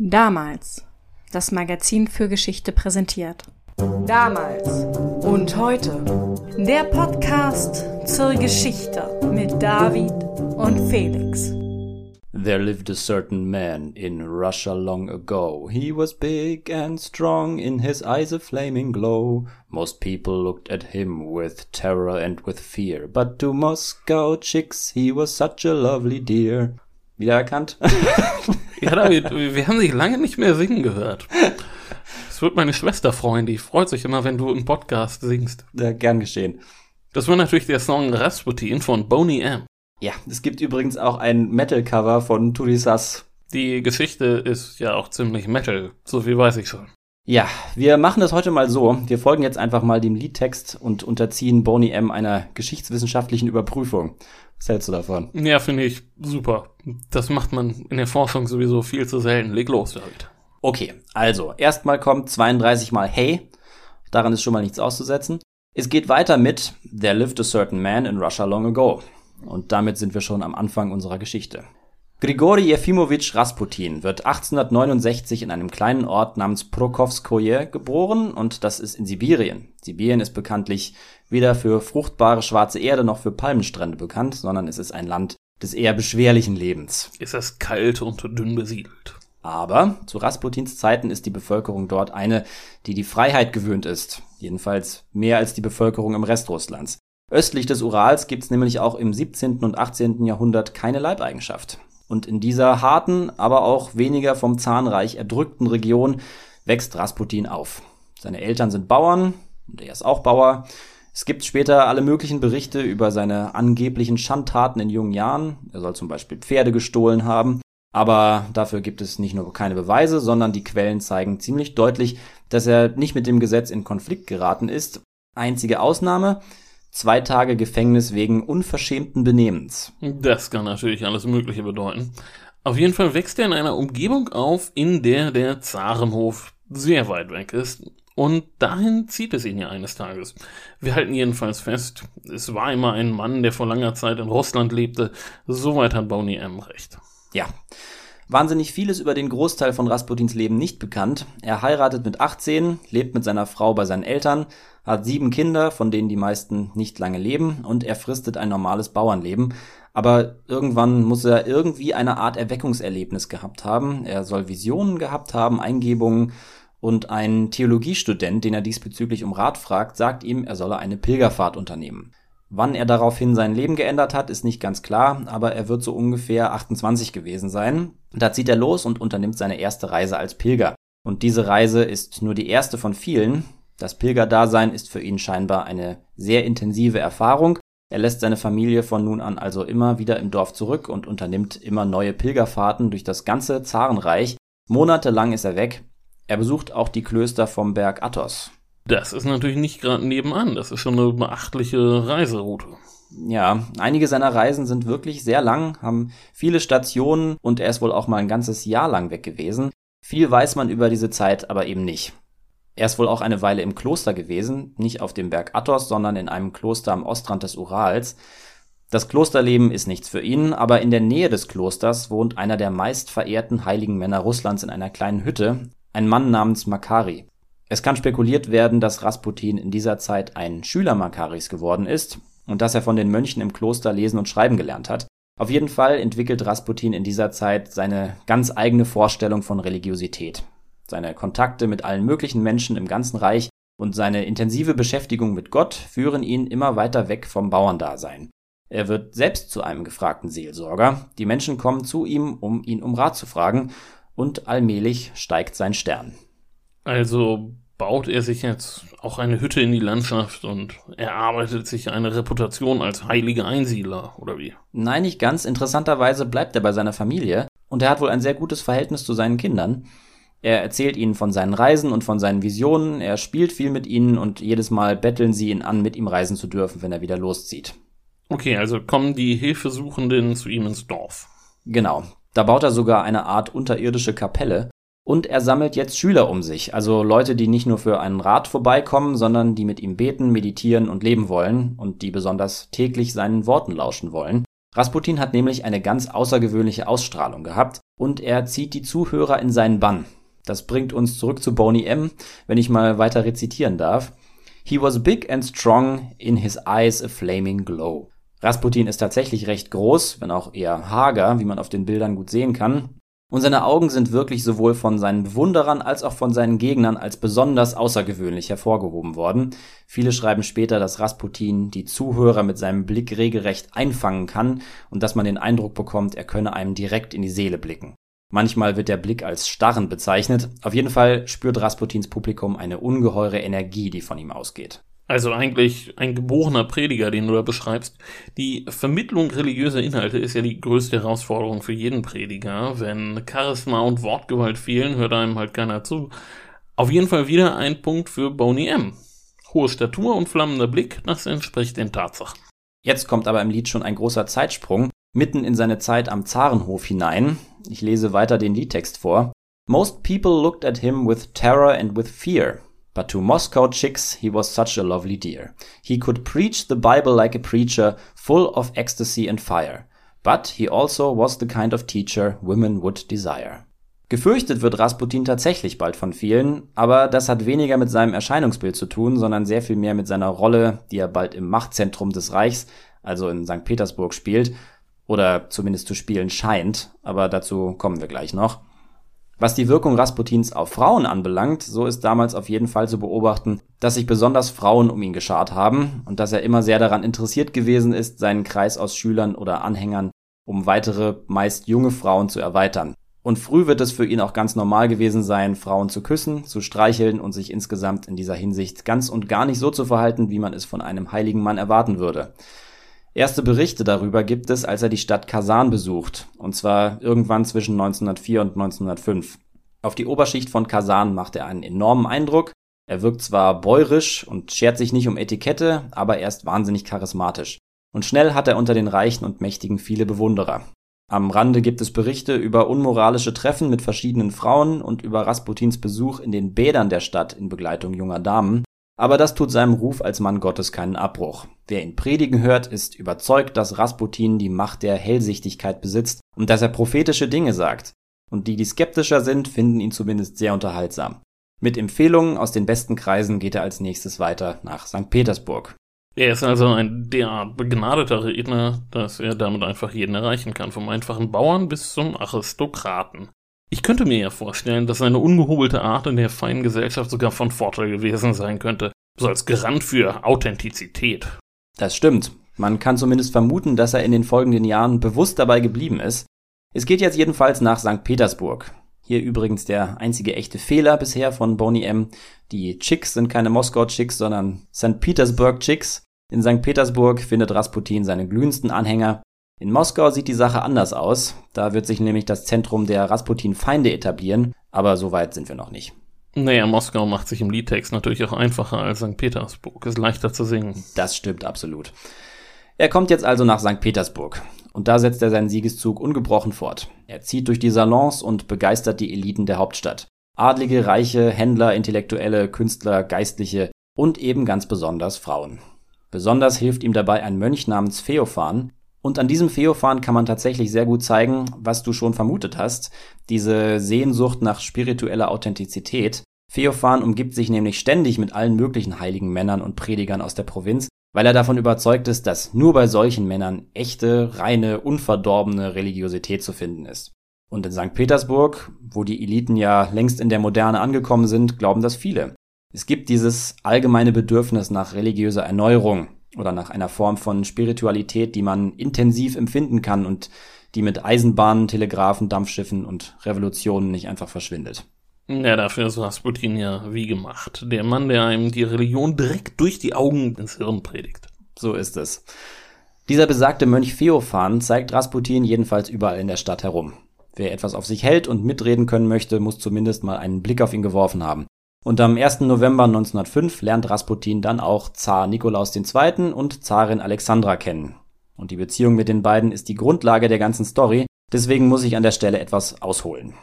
Damals. Das Magazin für Geschichte präsentiert. Damals und heute. Der Podcast zur Geschichte mit David und Felix. There lived a certain man in Russia long ago. He was big and strong, in his eyes a flaming glow. Most people looked at him with terror and with fear, but to Moscow chicks he was such a lovely dear. Wiedererkannt? Ja, David, wir haben dich lange nicht mehr singen gehört. Das wird meine Schwester freuen, die freut sich immer, wenn du im Podcast singst. Ja, gern geschehen. Das war natürlich der Song Rasputin von Boney M. Ja, es gibt übrigens auch ein Metal-Cover von Tudisas. Die Geschichte ist ja auch ziemlich Metal, so viel weiß ich schon. Ja, wir machen das heute mal so. Wir folgen jetzt einfach mal dem Liedtext und unterziehen Boney M einer geschichtswissenschaftlichen Überprüfung. Was hältst du davon? Ja, finde ich super. Das macht man in der Forschung sowieso viel zu selten. Leg los, David. Okay, also erstmal kommt 32 mal Hey. Daran ist schon mal nichts auszusetzen. Es geht weiter mit There lived a certain man in Russia long ago. Und damit sind wir schon am Anfang unserer Geschichte. Grigori Jefimowitsch Rasputin wird 1869 in einem kleinen Ort namens Prokowskoje geboren und das ist in Sibirien. Sibirien ist bekanntlich weder für fruchtbare schwarze Erde noch für Palmenstrände bekannt, sondern es ist ein Land des eher beschwerlichen Lebens. Ist es kalt und dünn besiedelt? Aber zu Rasputins Zeiten ist die Bevölkerung dort eine, die die Freiheit gewöhnt ist. Jedenfalls mehr als die Bevölkerung im Rest Russlands. Östlich des Urals gibt's nämlich auch im 17. und 18. Jahrhundert keine Leibeigenschaft. Und in dieser harten, aber auch weniger vom Zahnreich erdrückten Region wächst Rasputin auf. Seine Eltern sind Bauern und er ist auch Bauer. Es gibt später alle möglichen Berichte über seine angeblichen Schandtaten in jungen Jahren. Er soll zum Beispiel Pferde gestohlen haben. Aber dafür gibt es nicht nur keine Beweise, sondern die Quellen zeigen ziemlich deutlich, dass er nicht mit dem Gesetz in Konflikt geraten ist. Einzige Ausnahme, zwei Tage Gefängnis wegen unverschämten Benehmens. Das kann natürlich alles Mögliche bedeuten. Auf jeden Fall wächst er in einer Umgebung auf, in der der Zarenhof sehr weit weg ist. Und dahin zieht es ihn ja eines Tages. Wir halten jedenfalls fest, es war immer ein Mann, der vor langer Zeit in Russland lebte. Soweit hat Boney M. recht. Ja. Wahnsinnig vieles über den Großteil von Rasputins Leben nicht bekannt. Er heiratet mit 18, lebt mit seiner Frau bei seinen Eltern, hat sieben Kinder, von denen die meisten nicht lange leben, und er fristet ein normales Bauernleben. Aber irgendwann muss er irgendwie eine Art Erweckungserlebnis gehabt haben. Er soll Visionen gehabt haben, Eingebungen, und ein Theologiestudent, den er diesbezüglich um Rat fragt, sagt ihm, er solle eine Pilgerfahrt unternehmen. Wann er daraufhin sein Leben geändert hat, ist nicht ganz klar, aber er wird so ungefähr 28 gewesen sein. Da zieht er los und unternimmt seine erste Reise als Pilger. Und diese Reise ist nur die erste von vielen. Das Pilgerdasein ist für ihn scheinbar eine sehr intensive Erfahrung. Er lässt seine Familie von nun an also immer wieder im Dorf zurück und unternimmt immer neue Pilgerfahrten durch das ganze Zarenreich. Monatelang ist er weg. Er besucht auch die Klöster vom Berg Athos. Das ist natürlich nicht gerade nebenan, das ist schon eine beachtliche Reiseroute. Ja, einige seiner Reisen sind wirklich sehr lang, haben viele Stationen und er ist wohl auch mal ein ganzes Jahr lang weg gewesen. Viel weiß man über diese Zeit aber eben nicht. Er ist wohl auch eine Weile im Kloster gewesen, nicht auf dem Berg Athos, sondern in einem Kloster am Ostrand des Urals. Das Klosterleben ist nichts für ihn, aber in der Nähe des Klosters wohnt einer der meist verehrten heiligen Männer Russlands in einer kleinen Hütte, ein Mann namens Makari. Es kann spekuliert werden, dass Rasputin in dieser Zeit ein Schüler Makaris geworden ist und dass er von den Mönchen im Kloster lesen und schreiben gelernt hat. Auf jeden Fall entwickelt Rasputin in dieser Zeit seine ganz eigene Vorstellung von Religiosität. Seine Kontakte mit allen möglichen Menschen im ganzen Reich und seine intensive Beschäftigung mit Gott führen ihn immer weiter weg vom Bauerndasein. Er wird selbst zu einem gefragten Seelsorger. Die Menschen kommen zu ihm, um ihn um Rat zu fragen, und allmählich steigt sein Stern. Also baut er sich jetzt auch eine Hütte in die Landschaft und erarbeitet sich eine Reputation als heiliger Einsiedler, oder wie? Nein, nicht ganz. Interessanterweise bleibt er bei seiner Familie und er hat wohl ein sehr gutes Verhältnis zu seinen Kindern. Er erzählt ihnen von seinen Reisen und von seinen Visionen, er spielt viel mit ihnen und jedes Mal betteln sie ihn an, mit ihm reisen zu dürfen, wenn er wieder loszieht. Okay, also kommen die Hilfesuchenden zu ihm ins Dorf. Genau. Da baut er sogar eine Art unterirdische Kapelle, und er sammelt jetzt Schüler um sich, also Leute, die nicht nur für einen Rat vorbeikommen, sondern die mit ihm beten, meditieren und leben wollen und die besonders täglich seinen Worten lauschen wollen. Rasputin hat nämlich eine ganz außergewöhnliche Ausstrahlung gehabt und er zieht die Zuhörer in seinen Bann. Das bringt uns zurück zu Boney M., wenn ich mal weiter rezitieren darf. He was big and strong, in his eyes a flaming glow. Rasputin ist tatsächlich recht groß, wenn auch eher hager, wie man auf den Bildern gut sehen kann. Und seine Augen sind wirklich sowohl von seinen Bewunderern als auch von seinen Gegnern als besonders außergewöhnlich hervorgehoben worden. Viele schreiben später, dass Rasputin die Zuhörer mit seinem Blick regelrecht einfangen kann und dass man den Eindruck bekommt, er könne einem direkt in die Seele blicken. Manchmal wird der Blick als starren bezeichnet. Auf jeden Fall spürt Rasputins Publikum eine ungeheure Energie, die von ihm ausgeht. Also eigentlich ein geborener Prediger, den du da beschreibst. Die Vermittlung religiöser Inhalte ist ja die größte Herausforderung für jeden Prediger. Wenn Charisma und Wortgewalt fehlen, hört einem halt keiner zu. Auf jeden Fall wieder ein Punkt für Boney M. Hohe Statur und flammender Blick, das entspricht den Tatsachen. Jetzt kommt aber im Lied schon ein großer Zeitsprung, mitten in seine Zeit am Zarenhof hinein. Ich lese weiter den Liedtext vor. Most people looked at him with terror and with fear. But to Moscow chicks he was such a lovely dear. He could preach the Bible like a preacher, full of ecstasy and fire. But he also was the kind of teacher women would desire. Gefürchtet wird Rasputin tatsächlich bald von vielen, aber das hat weniger mit seinem Erscheinungsbild zu tun, sondern sehr viel mehr mit seiner Rolle, die er bald im Machtzentrum des Reichs, also in St. Petersburg spielt, oder zumindest zu spielen scheint, aber dazu kommen wir gleich noch. Was die Wirkung Rasputins auf Frauen anbelangt, so ist damals auf jeden Fall zu beobachten, dass sich besonders Frauen um ihn geschart haben und dass er immer sehr daran interessiert gewesen ist, seinen Kreis aus Schülern oder Anhängern um weitere, meist junge Frauen zu erweitern. Und früh wird es für ihn auch ganz normal gewesen sein, Frauen zu küssen, zu streicheln und sich insgesamt in dieser Hinsicht ganz und gar nicht so zu verhalten, wie man es von einem heiligen Mann erwarten würde. Erste Berichte darüber gibt es, als er die Stadt Kasan besucht, und zwar irgendwann zwischen 1904 und 1905. Auf die Oberschicht von Kasan macht er einen enormen Eindruck. Er wirkt zwar bäurisch und schert sich nicht um Etikette, aber er ist wahnsinnig charismatisch. Und schnell hat er unter den Reichen und Mächtigen viele Bewunderer. Am Rande gibt es Berichte über unmoralische Treffen mit verschiedenen Frauen und über Rasputins Besuch in den Bädern der Stadt in Begleitung junger Damen. Aber das tut seinem Ruf als Mann Gottes keinen Abbruch. Wer ihn predigen hört, ist überzeugt, dass Rasputin die Macht der Hellsichtigkeit besitzt und dass er prophetische Dinge sagt. Und die, die skeptischer sind, finden ihn zumindest sehr unterhaltsam. Mit Empfehlungen aus den besten Kreisen geht er als nächstes weiter nach St. Petersburg. Er ist also ein derart begnadeter Redner, dass er damit einfach jeden erreichen kann, vom einfachen Bauern bis zum Aristokraten. Ich könnte mir ja vorstellen, dass seine ungehobelte Art in der feinen Gesellschaft sogar von Vorteil gewesen sein könnte, so als Garant für Authentizität. Das stimmt. Man kann zumindest vermuten, dass er in den folgenden Jahren bewusst dabei geblieben ist. Es geht jetzt jedenfalls nach St. Petersburg. Hier übrigens der einzige echte Fehler bisher von Boney M. Die Chicks sind keine Moskau-Chicks, sondern St. Petersburg-Chicks. In St. Petersburg findet Rasputin seine glühendsten Anhänger in Moskau sieht die Sache anders aus. Da wird sich nämlich das Zentrum der Rasputin-Feinde etablieren, aber so weit sind wir noch nicht. Naja, Moskau macht sich im Liedtext natürlich auch einfacher als St. Petersburg. Ist leichter zu singen. Das stimmt absolut. Er kommt jetzt also nach St. Petersburg. Und da setzt er seinen Siegeszug ungebrochen fort. Er zieht durch die Salons und begeistert die Eliten der Hauptstadt. Adlige, Reiche, Händler, Intellektuelle, Künstler, Geistliche und eben ganz besonders Frauen. Besonders hilft ihm dabei ein Mönch namens Feophan, und an diesem Feophan kann man tatsächlich sehr gut zeigen, was du schon vermutet hast, diese Sehnsucht nach spiritueller Authentizität. Feophan umgibt sich nämlich ständig mit allen möglichen heiligen Männern und Predigern aus der Provinz, weil er davon überzeugt ist, dass nur bei solchen Männern echte, reine, unverdorbene Religiosität zu finden ist. Und in St. Petersburg, wo die Eliten ja längst in der Moderne angekommen sind, glauben das viele. Es gibt dieses allgemeine Bedürfnis nach religiöser Erneuerung, oder nach einer Form von Spiritualität, die man intensiv empfinden kann und die mit Eisenbahnen, Telegraphen, Dampfschiffen und Revolutionen nicht einfach verschwindet. Ja, dafür ist Rasputin ja wie gemacht. Der Mann, der einem die Religion direkt durch die Augen ins Hirn predigt. So ist es. Dieser besagte Mönch Feophan zeigt Rasputin jedenfalls überall in der Stadt herum. Wer etwas auf sich hält und mitreden können möchte, muss zumindest mal einen Blick auf ihn geworfen haben. Und am 1. November 1905 lernt Rasputin dann auch Zar Nikolaus II. und Zarin Alexandra kennen. Und die Beziehung mit den beiden ist die Grundlage der ganzen Story, deswegen muss ich an der Stelle etwas ausholen.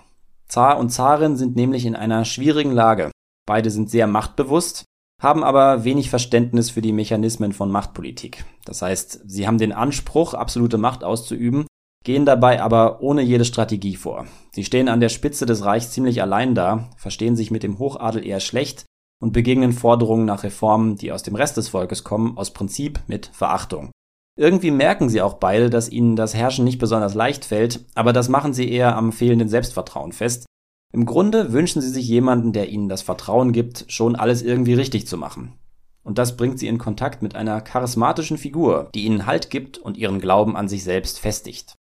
Zar und Zarin sind nämlich in einer schwierigen Lage. Beide sind sehr machtbewusst, haben aber wenig Verständnis für die Mechanismen von Machtpolitik. Das heißt, sie haben den Anspruch, absolute Macht auszuüben, gehen dabei aber ohne jede Strategie vor. Sie stehen an der Spitze des Reichs ziemlich allein da, verstehen sich mit dem Hochadel eher schlecht und begegnen Forderungen nach Reformen, die aus dem Rest des Volkes kommen, aus Prinzip mit Verachtung. Irgendwie merken sie auch beide, dass ihnen das Herrschen nicht besonders leicht fällt, aber das machen sie eher am fehlenden Selbstvertrauen fest. Im Grunde wünschen sie sich jemanden, der ihnen das Vertrauen gibt, schon alles irgendwie richtig zu machen. Und das bringt sie in Kontakt mit einer charismatischen Figur, die ihnen Halt gibt und ihren Glauben an sich selbst festigt.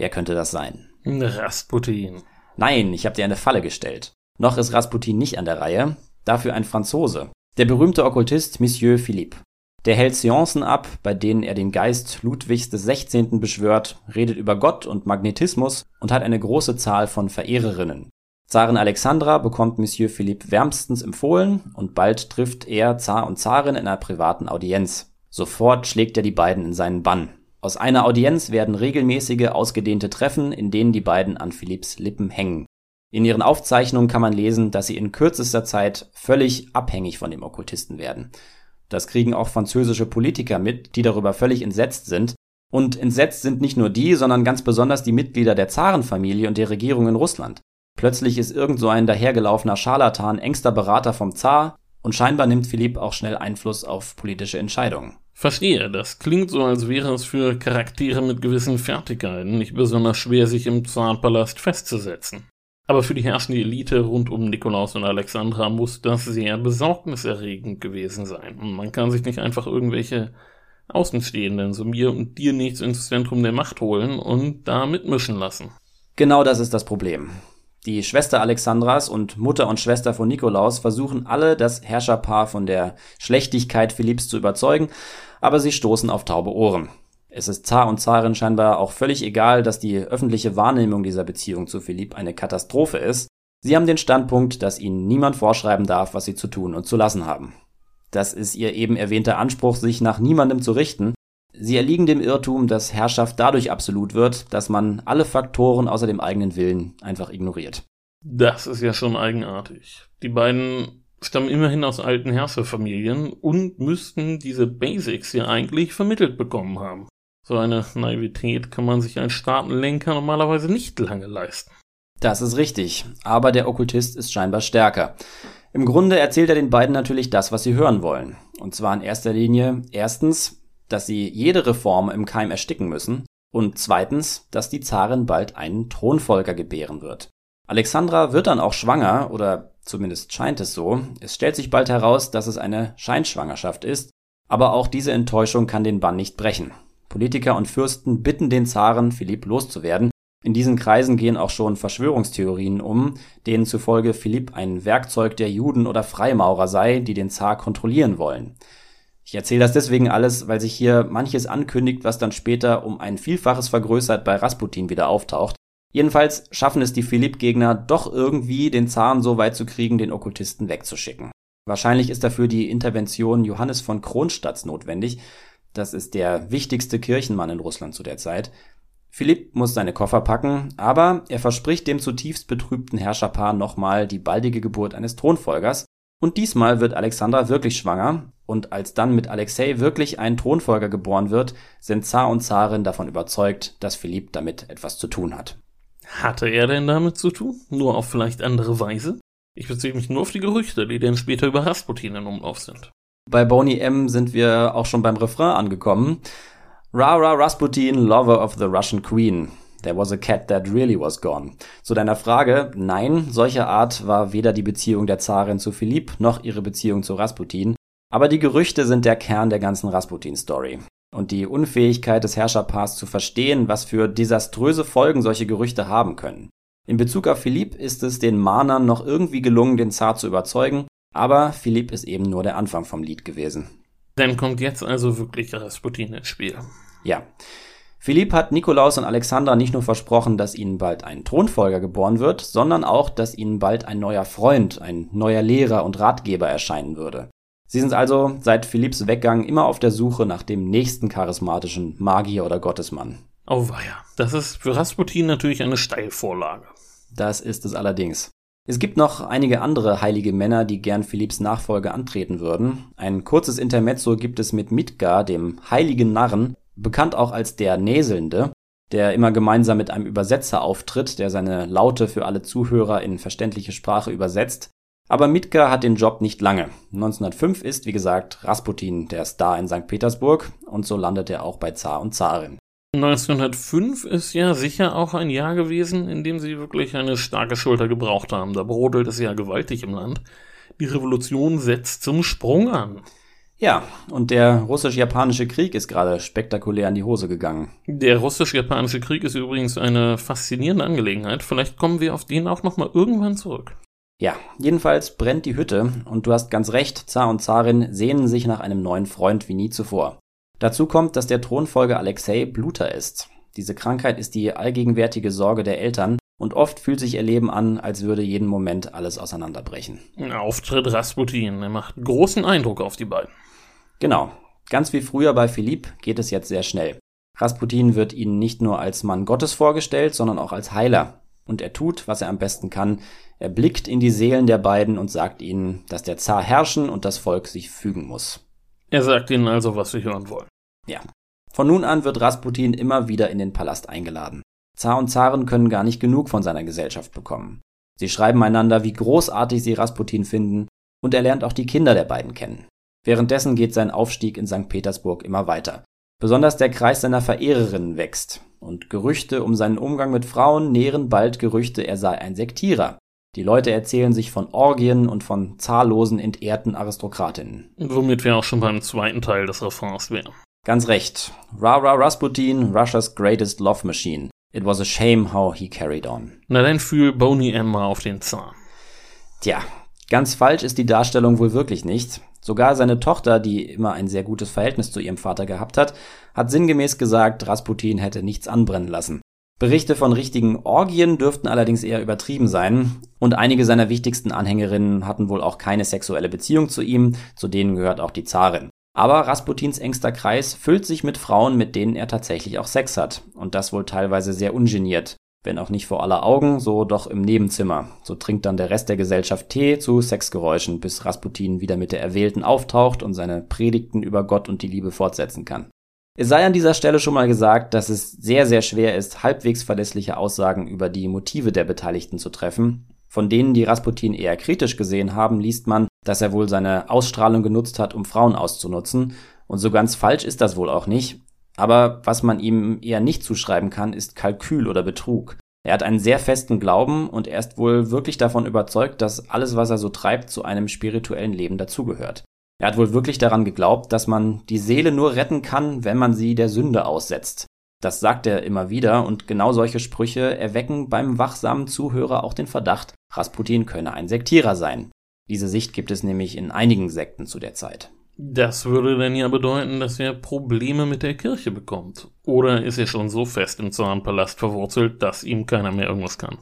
Wer könnte das sein? Rasputin. Nein, ich habe dir eine Falle gestellt. Noch ist Rasputin nicht an der Reihe, dafür ein Franzose. Der berühmte Okkultist Monsieur Philippe. Der hält Seancen ab, bei denen er den Geist Ludwigs des 16. beschwört, redet über Gott und Magnetismus und hat eine große Zahl von Verehrerinnen. Zarin Alexandra bekommt Monsieur Philippe wärmstens empfohlen und bald trifft er Zar und Zarin in einer privaten Audienz. Sofort schlägt er die beiden in seinen Bann. Aus einer Audienz werden regelmäßige, ausgedehnte Treffen, in denen die beiden an Philipps Lippen hängen. In ihren Aufzeichnungen kann man lesen, dass sie in kürzester Zeit völlig abhängig von dem Okkultisten werden. Das kriegen auch französische Politiker mit, die darüber völlig entsetzt sind. Und entsetzt sind nicht nur die, sondern ganz besonders die Mitglieder der Zarenfamilie und der Regierung in Russland. Plötzlich ist irgend so ein dahergelaufener Scharlatan engster Berater vom Zar und scheinbar nimmt Philipp auch schnell Einfluss auf politische Entscheidungen. Verstehe, das klingt so, als wäre es für Charaktere mit gewissen Fertigkeiten nicht besonders schwer, sich im Zarenpalast festzusetzen. Aber für die herrschende Elite rund um Nikolaus und Alexandra muss das sehr besorgniserregend gewesen sein. Und man kann sich nicht einfach irgendwelche Außenstehenden, so mir und dir nichts ins Zentrum der Macht holen und da mitmischen lassen. Genau das ist das Problem. Die Schwester Alexandras und Mutter und Schwester von Nikolaus versuchen alle, das Herrscherpaar von der Schlechtigkeit Philipps zu überzeugen, aber sie stoßen auf taube Ohren. Es ist Zar und Zarin scheinbar auch völlig egal, dass die öffentliche Wahrnehmung dieser Beziehung zu Philipp eine Katastrophe ist. Sie haben den Standpunkt, dass ihnen niemand vorschreiben darf, was sie zu tun und zu lassen haben. Das ist ihr eben erwähnter Anspruch, sich nach niemandem zu richten. Sie erliegen dem Irrtum, dass Herrschaft dadurch absolut wird, dass man alle Faktoren außer dem eigenen Willen einfach ignoriert. Das ist ja schon eigenartig. Die beiden stammen immerhin aus alten Herrscherfamilien und müssten diese Basics ja eigentlich vermittelt bekommen haben. So eine Naivität kann man sich als Staatenlenker normalerweise nicht lange leisten. Das ist richtig, aber der Okkultist ist scheinbar stärker. Im Grunde erzählt er den beiden natürlich das, was sie hören wollen. Und zwar in erster Linie erstens, dass sie jede Reform im Keim ersticken müssen und zweitens, dass die Zarin bald einen Thronfolger gebären wird. Alexandra wird dann auch schwanger, oder zumindest scheint es so. Es stellt sich bald heraus, dass es eine Scheinschwangerschaft ist, aber auch diese Enttäuschung kann den Bann nicht brechen. Politiker und Fürsten bitten den Zaren, Philipp loszuwerden. In diesen Kreisen gehen auch schon Verschwörungstheorien um, denen zufolge Philipp ein Werkzeug der Juden oder Freimaurer sei, die den Zar kontrollieren wollen. Ich erzähle das deswegen alles, weil sich hier manches ankündigt, was dann später um ein Vielfaches vergrößert bei Rasputin wieder auftaucht. Jedenfalls schaffen es die Philipp-Gegner doch irgendwie, den Zaren so weit zu kriegen, den Okkultisten wegzuschicken. Wahrscheinlich ist dafür die Intervention Johannes von Kronstadts notwendig, das ist der wichtigste Kirchenmann in Russland zu der Zeit. Philipp muss seine Koffer packen, aber er verspricht dem zutiefst betrübten Herrscherpaar nochmal die baldige Geburt eines Thronfolgers. Und diesmal wird Alexandra wirklich schwanger, und als dann mit Alexei wirklich ein Thronfolger geboren wird, sind Zar und Zarin davon überzeugt, dass Philipp damit etwas zu tun hat. Hatte er denn damit zu tun? Nur auf vielleicht andere Weise? Ich beziehe mich nur auf die Gerüchte, die dann später über Rasputin in Umlauf sind. Bei Boney M sind wir auch schon beim Refrain angekommen. Rara Rasputin, lover of the Russian Queen. There was a cat that really was gone. Zu deiner Frage, nein, solcher Art war weder die Beziehung der Zarin zu Philipp noch ihre Beziehung zu Rasputin. Aber die Gerüchte sind der Kern der ganzen Rasputin-Story. Und die Unfähigkeit des Herrscherpaars zu verstehen, was für desaströse Folgen solche Gerüchte haben können. In Bezug auf Philipp ist es den Mahnern noch irgendwie gelungen, den Zar zu überzeugen, aber Philipp ist eben nur der Anfang vom Lied gewesen. Dann kommt jetzt also wirklich Rasputin ins Spiel. Ja. Philipp hat Nikolaus und Alexander nicht nur versprochen, dass ihnen bald ein Thronfolger geboren wird, sondern auch, dass ihnen bald ein neuer Freund, ein neuer Lehrer und Ratgeber erscheinen würde. Sie sind also seit Philipps Weggang immer auf der Suche nach dem nächsten charismatischen Magier oder Gottesmann. Oh weia, das ist für Rasputin natürlich eine Steilvorlage. Das ist es allerdings. Es gibt noch einige andere heilige Männer, die gern Philipps Nachfolge antreten würden. Ein kurzes Intermezzo gibt es mit Midgar, dem heiligen Narren, bekannt auch als der Näselnde, der immer gemeinsam mit einem Übersetzer auftritt, der seine Laute für alle Zuhörer in verständliche Sprache übersetzt. Aber Midgar hat den Job nicht lange. 1905 ist, wie gesagt, Rasputin der Star in St. Petersburg und so landet er auch bei Zar und Zarin. 1905 ist ja sicher auch ein Jahr gewesen, in dem sie wirklich eine starke Schulter gebraucht haben. Da brodelt es ja gewaltig im Land. Die Revolution setzt zum Sprung an. Ja, und der russisch-japanische Krieg ist gerade spektakulär in die Hose gegangen. Der russisch-japanische Krieg ist übrigens eine faszinierende Angelegenheit. Vielleicht kommen wir auf den auch nochmal irgendwann zurück. Ja, jedenfalls brennt die Hütte und du hast ganz recht, Zar und Zarin sehnen sich nach einem neuen Freund wie nie zuvor. Dazu kommt, dass der Thronfolger Alexei Bluter ist. Diese Krankheit ist die allgegenwärtige Sorge der Eltern und oft fühlt sich ihr Leben an, als würde jeden Moment alles auseinanderbrechen. Auftritt Rasputin, er macht großen Eindruck auf die beiden. Genau. Ganz wie früher bei Philipp geht es jetzt sehr schnell. Rasputin wird ihnen nicht nur als Mann Gottes vorgestellt, sondern auch als Heiler. Und er tut, was er am besten kann. Er blickt in die Seelen der beiden und sagt ihnen, dass der Zar herrschen und das Volk sich fügen muss. Er sagt ihnen also, was sie hören wollen. Ja. Von nun an wird Rasputin immer wieder in den Palast eingeladen. Zar und Zaren können gar nicht genug von seiner Gesellschaft bekommen. Sie schreiben einander, wie großartig sie Rasputin finden, und er lernt auch die Kinder der beiden kennen. Währenddessen geht sein Aufstieg in St. Petersburg immer weiter. Besonders der Kreis seiner Verehrerinnen wächst, und Gerüchte um seinen Umgang mit Frauen nähren bald Gerüchte, er sei ein Sektierer. Die Leute erzählen sich von Orgien und von zahllosen entehrten Aristokratinnen. Womit wir auch schon beim zweiten Teil des Refrains wären. Ganz recht. Rara Rasputin, Russia's greatest love machine. It was a shame how he carried on. Na dann fühl Boney Emma auf den Zahn. Tja, ganz falsch ist die Darstellung wohl wirklich nicht. Sogar seine Tochter, die immer ein sehr gutes Verhältnis zu ihrem Vater gehabt hat, hat sinngemäß gesagt, Rasputin hätte nichts anbrennen lassen. Berichte von richtigen Orgien dürften allerdings eher übertrieben sein, und einige seiner wichtigsten Anhängerinnen hatten wohl auch keine sexuelle Beziehung zu ihm, zu denen gehört auch die Zarin. Aber Rasputins engster Kreis füllt sich mit Frauen, mit denen er tatsächlich auch Sex hat, und das wohl teilweise sehr ungeniert. Wenn auch nicht vor aller Augen, so doch im Nebenzimmer. So trinkt dann der Rest der Gesellschaft Tee zu Sexgeräuschen, bis Rasputin wieder mit der Erwählten auftaucht und seine Predigten über Gott und die Liebe fortsetzen kann. Es sei an dieser Stelle schon mal gesagt, dass es sehr, sehr schwer ist, halbwegs verlässliche Aussagen über die Motive der Beteiligten zu treffen. Von denen, die Rasputin eher kritisch gesehen haben, liest man, dass er wohl seine Ausstrahlung genutzt hat, um Frauen auszunutzen. Und so ganz falsch ist das wohl auch nicht. Aber was man ihm eher nicht zuschreiben kann, ist Kalkül oder Betrug. Er hat einen sehr festen Glauben und er ist wohl wirklich davon überzeugt, dass alles, was er so treibt, zu einem spirituellen Leben dazugehört. Er hat wohl wirklich daran geglaubt, dass man die Seele nur retten kann, wenn man sie der Sünde aussetzt. Das sagt er immer wieder und genau solche Sprüche erwecken beim wachsamen Zuhörer auch den Verdacht, Rasputin könne ein Sektierer sein. Diese Sicht gibt es nämlich in einigen Sekten zu der Zeit. Das würde dann ja bedeuten, dass er Probleme mit der Kirche bekommt. Oder ist er schon so fest im Zahnpalast verwurzelt, dass ihm keiner mehr irgendwas kann?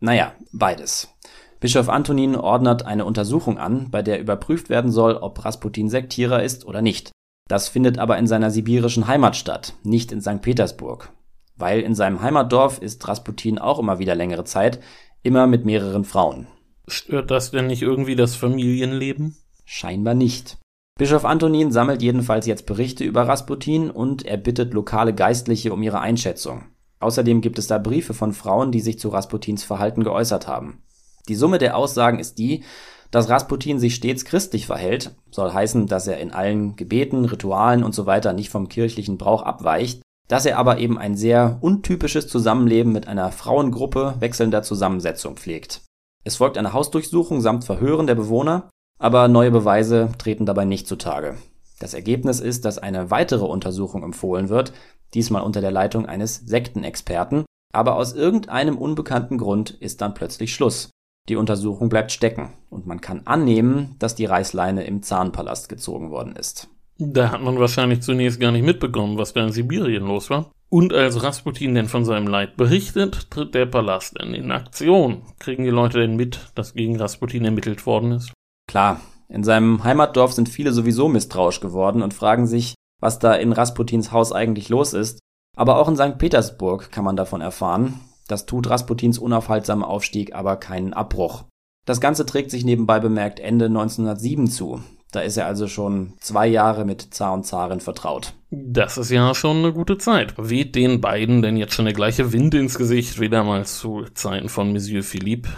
Naja, beides. Bischof Antonin ordnet eine Untersuchung an, bei der überprüft werden soll, ob Rasputin Sektierer ist oder nicht. Das findet aber in seiner sibirischen Heimat statt, nicht in St. Petersburg. Weil in seinem Heimatdorf ist Rasputin auch immer wieder längere Zeit, immer mit mehreren Frauen. Stört das denn nicht irgendwie das Familienleben? Scheinbar nicht. Bischof Antonin sammelt jedenfalls jetzt Berichte über Rasputin und er bittet lokale Geistliche um ihre Einschätzung. Außerdem gibt es da Briefe von Frauen, die sich zu Rasputins Verhalten geäußert haben. Die Summe der Aussagen ist die, dass Rasputin sich stets christlich verhält, soll heißen, dass er in allen Gebeten, Ritualen und so weiter nicht vom kirchlichen Brauch abweicht, dass er aber eben ein sehr untypisches Zusammenleben mit einer Frauengruppe wechselnder Zusammensetzung pflegt. Es folgt eine Hausdurchsuchung samt Verhören der Bewohner, aber neue Beweise treten dabei nicht zutage. Das Ergebnis ist, dass eine weitere Untersuchung empfohlen wird, diesmal unter der Leitung eines Sektenexperten, aber aus irgendeinem unbekannten Grund ist dann plötzlich Schluss. Die Untersuchung bleibt stecken und man kann annehmen, dass die Reißleine im Zahnpalast gezogen worden ist. Da hat man wahrscheinlich zunächst gar nicht mitbekommen, was da in Sibirien los war. Und als Rasputin denn von seinem Leid berichtet, tritt der Palast dann in Aktion. Kriegen die Leute denn mit, dass gegen Rasputin ermittelt worden ist? Klar, in seinem Heimatdorf sind viele sowieso misstrauisch geworden und fragen sich, was da in Rasputins Haus eigentlich los ist. Aber auch in St. Petersburg kann man davon erfahren, das tut Rasputins unaufhaltsamer Aufstieg aber keinen Abbruch. Das Ganze trägt sich nebenbei bemerkt Ende 1907 zu. Da ist er also schon zwei Jahre mit Zar und Zarin vertraut. Das ist ja schon eine gute Zeit. Weht den beiden denn jetzt schon der gleiche Wind ins Gesicht wie damals zu Zeiten von Monsieur Philippe?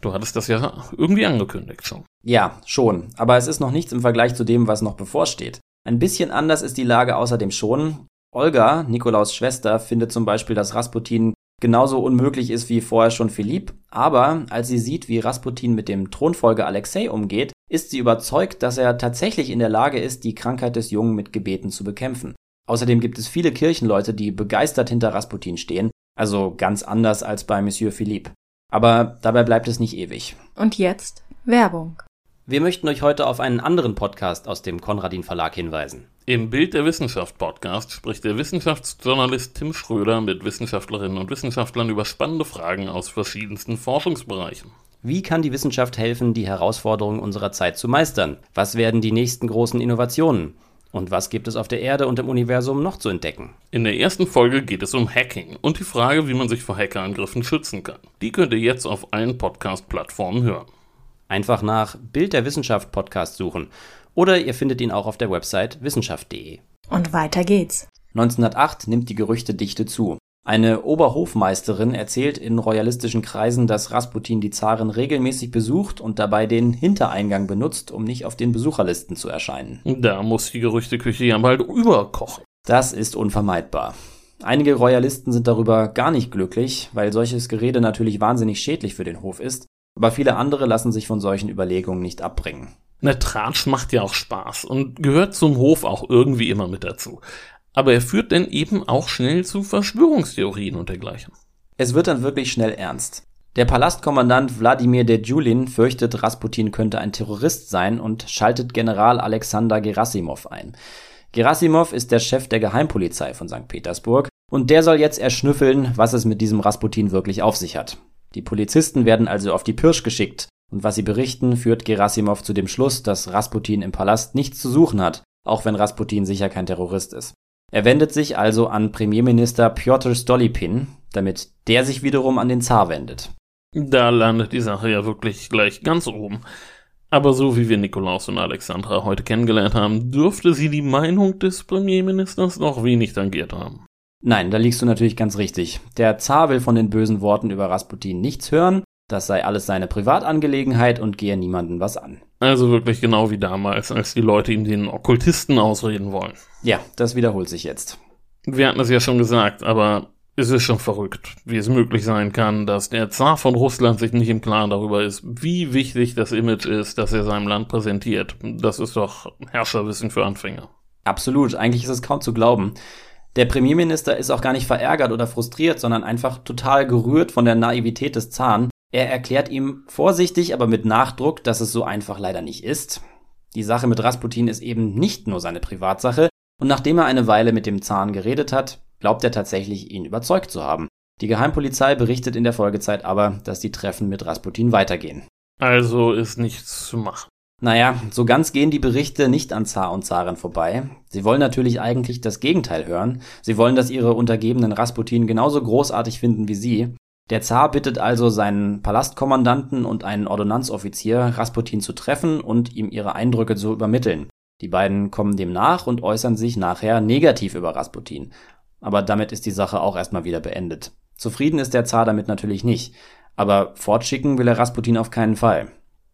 Du hattest das ja irgendwie angekündigt schon. Ja, schon. Aber es ist noch nichts im Vergleich zu dem, was noch bevorsteht. Ein bisschen anders ist die Lage außerdem schon. Olga, Nikolaus Schwester, findet zum Beispiel, dass Rasputin genauso unmöglich ist wie vorher schon Philipp, aber als sie sieht, wie Rasputin mit dem Thronfolger Alexei umgeht, ist sie überzeugt, dass er tatsächlich in der Lage ist, die Krankheit des Jungen mit Gebeten zu bekämpfen. Außerdem gibt es viele Kirchenleute, die begeistert hinter Rasputin stehen, also ganz anders als bei Monsieur Philippe. Aber dabei bleibt es nicht ewig. Und jetzt Werbung. Wir möchten euch heute auf einen anderen Podcast aus dem Konradin Verlag hinweisen. Im Bild der Wissenschaft Podcast spricht der Wissenschaftsjournalist Tim Schröder mit Wissenschaftlerinnen und Wissenschaftlern über spannende Fragen aus verschiedensten Forschungsbereichen. Wie kann die Wissenschaft helfen, die Herausforderungen unserer Zeit zu meistern? Was werden die nächsten großen Innovationen? Und was gibt es auf der Erde und im Universum noch zu entdecken? In der ersten Folge geht es um Hacking und die Frage, wie man sich vor Hackerangriffen schützen kann. Die könnt ihr jetzt auf allen Podcast-Plattformen hören. Einfach nach Bild der Wissenschaft Podcast suchen oder ihr findet ihn auch auf der Website wissenschaft.de. Und weiter geht's. 1908 nimmt die Gerüchtedichte zu. Eine Oberhofmeisterin erzählt in royalistischen Kreisen, dass Rasputin die Zarin regelmäßig besucht und dabei den Hintereingang benutzt, um nicht auf den Besucherlisten zu erscheinen. Da muss die Gerüchteküche ja bald überkochen. Das ist unvermeidbar. Einige Royalisten sind darüber gar nicht glücklich, weil solches Gerede natürlich wahnsinnig schädlich für den Hof ist aber viele andere lassen sich von solchen Überlegungen nicht abbringen. Ne, Tratsch macht ja auch Spaß und gehört zum Hof auch irgendwie immer mit dazu. Aber er führt denn eben auch schnell zu Verschwörungstheorien und dergleichen. Es wird dann wirklich schnell ernst. Der Palastkommandant Wladimir Dejulin fürchtet, Rasputin könnte ein Terrorist sein und schaltet General Alexander Gerasimov ein. Gerasimov ist der Chef der Geheimpolizei von St. Petersburg und der soll jetzt erschnüffeln, was es mit diesem Rasputin wirklich auf sich hat. Die Polizisten werden also auf die Pirsch geschickt, und was sie berichten, führt Gerasimov zu dem Schluss, dass Rasputin im Palast nichts zu suchen hat, auch wenn Rasputin sicher kein Terrorist ist. Er wendet sich also an Premierminister Piotr Stolypin, damit der sich wiederum an den Zar wendet. Da landet die Sache ja wirklich gleich ganz oben. Aber so wie wir Nikolaus und Alexandra heute kennengelernt haben, dürfte sie die Meinung des Premierministers noch wenig tangiert haben. Nein, da liegst du natürlich ganz richtig. Der Zar will von den bösen Worten über Rasputin nichts hören, das sei alles seine Privatangelegenheit und gehe niemanden was an. Also wirklich genau wie damals, als die Leute ihm den Okkultisten ausreden wollen. Ja, das wiederholt sich jetzt. Wir hatten es ja schon gesagt, aber es ist schon verrückt, wie es möglich sein kann, dass der Zar von Russland sich nicht im Klaren darüber ist, wie wichtig das Image ist, das er seinem Land präsentiert. Das ist doch Herrscherwissen für Anfänger. Absolut, eigentlich ist es kaum zu glauben. Der Premierminister ist auch gar nicht verärgert oder frustriert, sondern einfach total gerührt von der Naivität des Zahn. Er erklärt ihm vorsichtig, aber mit Nachdruck, dass es so einfach leider nicht ist. Die Sache mit Rasputin ist eben nicht nur seine Privatsache, und nachdem er eine Weile mit dem Zahn geredet hat, glaubt er tatsächlich, ihn überzeugt zu haben. Die Geheimpolizei berichtet in der Folgezeit aber, dass die Treffen mit Rasputin weitergehen. Also ist nichts zu machen. Naja, so ganz gehen die Berichte nicht an Zar und Zarin vorbei. Sie wollen natürlich eigentlich das Gegenteil hören. Sie wollen, dass ihre Untergebenen Rasputin genauso großartig finden wie sie. Der Zar bittet also seinen Palastkommandanten und einen Ordonnanzoffizier, Rasputin zu treffen und ihm ihre Eindrücke zu übermitteln. Die beiden kommen dem nach und äußern sich nachher negativ über Rasputin. Aber damit ist die Sache auch erstmal wieder beendet. Zufrieden ist der Zar damit natürlich nicht. Aber fortschicken will er Rasputin auf keinen Fall.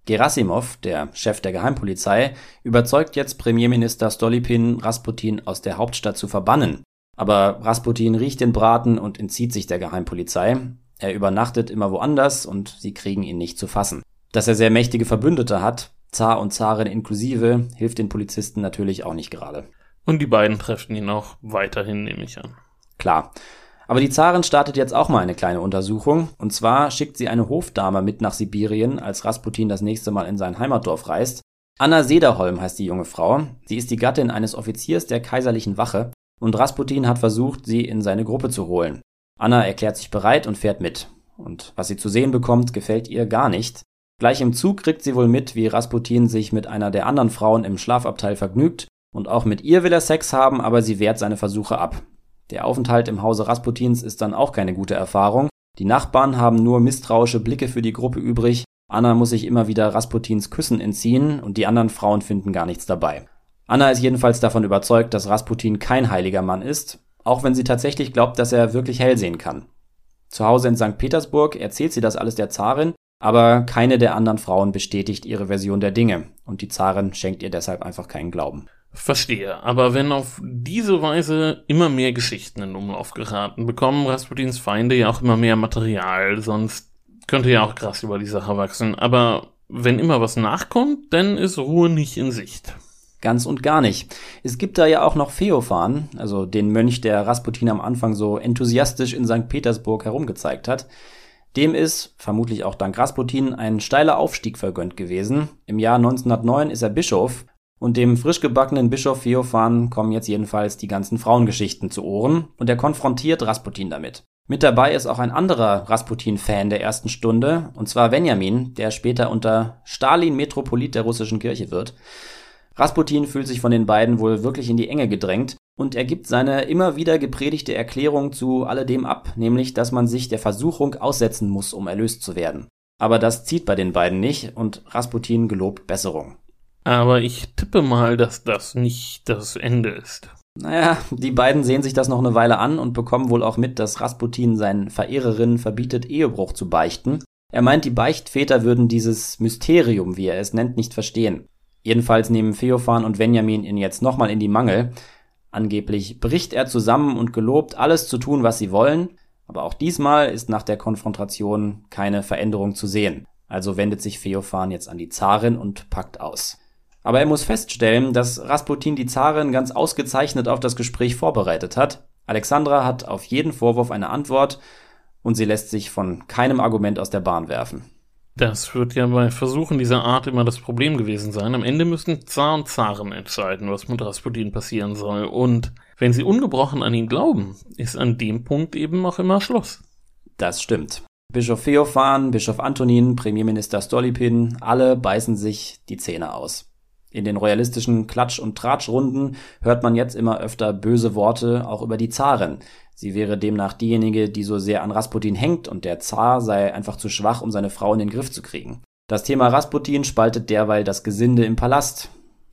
Gerasimov, der Chef der Geheimpolizei, überzeugt jetzt Premierminister Stolypin, Rasputin aus der Hauptstadt zu verbannen. Aber Rasputin riecht den Braten und entzieht sich der Geheimpolizei. Er übernachtet immer woanders und sie kriegen ihn nicht zu fassen. Dass er sehr mächtige Verbündete hat, Zar und Zarin inklusive, hilft den Polizisten natürlich auch nicht gerade. Und die beiden treffen ihn auch weiterhin, nehme ich an. Klar. Aber die Zarin startet jetzt auch mal eine kleine Untersuchung. Und zwar schickt sie eine Hofdame mit nach Sibirien, als Rasputin das nächste Mal in sein Heimatdorf reist. Anna Sederholm heißt die junge Frau. Sie ist die Gattin eines Offiziers der kaiserlichen Wache und Rasputin hat versucht, sie in seine Gruppe zu holen. Anna erklärt sich bereit und fährt mit. Und was sie zu sehen bekommt, gefällt ihr gar nicht. Gleich im Zug kriegt sie wohl mit, wie Rasputin sich mit einer der anderen Frauen im Schlafabteil vergnügt. Und auch mit ihr will er Sex haben, aber sie wehrt seine Versuche ab. Der Aufenthalt im Hause Rasputins ist dann auch keine gute Erfahrung. Die Nachbarn haben nur misstrauische Blicke für die Gruppe übrig Anna muss sich immer wieder Rasputins Küssen entziehen und die anderen Frauen finden gar nichts dabei. Anna ist jedenfalls davon überzeugt, dass Rasputin kein heiliger Mann ist, auch wenn sie tatsächlich glaubt, dass er wirklich hell sehen kann. Zu Hause in St. Petersburg erzählt sie das alles der Zarin, aber keine der anderen Frauen bestätigt ihre Version der Dinge und die Zarin schenkt ihr deshalb einfach keinen Glauben. Verstehe, aber wenn auf diese Weise immer mehr Geschichten in Umlauf geraten, bekommen Rasputins Feinde ja auch immer mehr Material, sonst könnte ja auch krass über die Sache wachsen. Aber wenn immer was nachkommt, dann ist Ruhe nicht in Sicht. Ganz und gar nicht. Es gibt da ja auch noch Feofan, also den Mönch, der Rasputin am Anfang so enthusiastisch in St. Petersburg herumgezeigt hat. Dem ist, vermutlich auch dank Rasputin, ein steiler Aufstieg vergönnt gewesen. Im Jahr 1909 ist er Bischof und dem frisch gebackenen Bischof Feofan kommen jetzt jedenfalls die ganzen Frauengeschichten zu Ohren und er konfrontiert Rasputin damit. Mit dabei ist auch ein anderer Rasputin-Fan der ersten Stunde, und zwar Benjamin, der später unter Stalin Metropolit der russischen Kirche wird. Rasputin fühlt sich von den beiden wohl wirklich in die Enge gedrängt und er gibt seine immer wieder gepredigte Erklärung zu alledem ab, nämlich dass man sich der Versuchung aussetzen muss, um erlöst zu werden. Aber das zieht bei den beiden nicht und Rasputin gelobt Besserung. Aber ich tippe mal, dass das nicht das Ende ist. Naja, die beiden sehen sich das noch eine Weile an und bekommen wohl auch mit, dass Rasputin seinen Verehrerinnen verbietet, Ehebruch zu beichten. Er meint, die Beichtväter würden dieses Mysterium, wie er es nennt, nicht verstehen. Jedenfalls nehmen Feofan und Benjamin ihn jetzt nochmal in die Mangel. Angeblich bricht er zusammen und gelobt, alles zu tun, was sie wollen, aber auch diesmal ist nach der Konfrontation keine Veränderung zu sehen. Also wendet sich Feofan jetzt an die Zarin und packt aus. Aber er muss feststellen, dass Rasputin die Zarin ganz ausgezeichnet auf das Gespräch vorbereitet hat. Alexandra hat auf jeden Vorwurf eine Antwort und sie lässt sich von keinem Argument aus der Bahn werfen. Das wird ja bei Versuchen dieser Art immer das Problem gewesen sein. Am Ende müssen Zar und Zaren entscheiden, was mit Rasputin passieren soll. Und wenn sie ungebrochen an ihn glauben, ist an dem Punkt eben auch immer Schluss. Das stimmt. Bischof Feofan, Bischof Antonin, Premierminister Stolypin, alle beißen sich die Zähne aus. In den royalistischen Klatsch- und Tratschrunden hört man jetzt immer öfter böse Worte auch über die Zarin, Sie wäre demnach diejenige, die so sehr an Rasputin hängt und der Zar sei einfach zu schwach, um seine Frau in den Griff zu kriegen. Das Thema Rasputin spaltet derweil das Gesinde im Palast.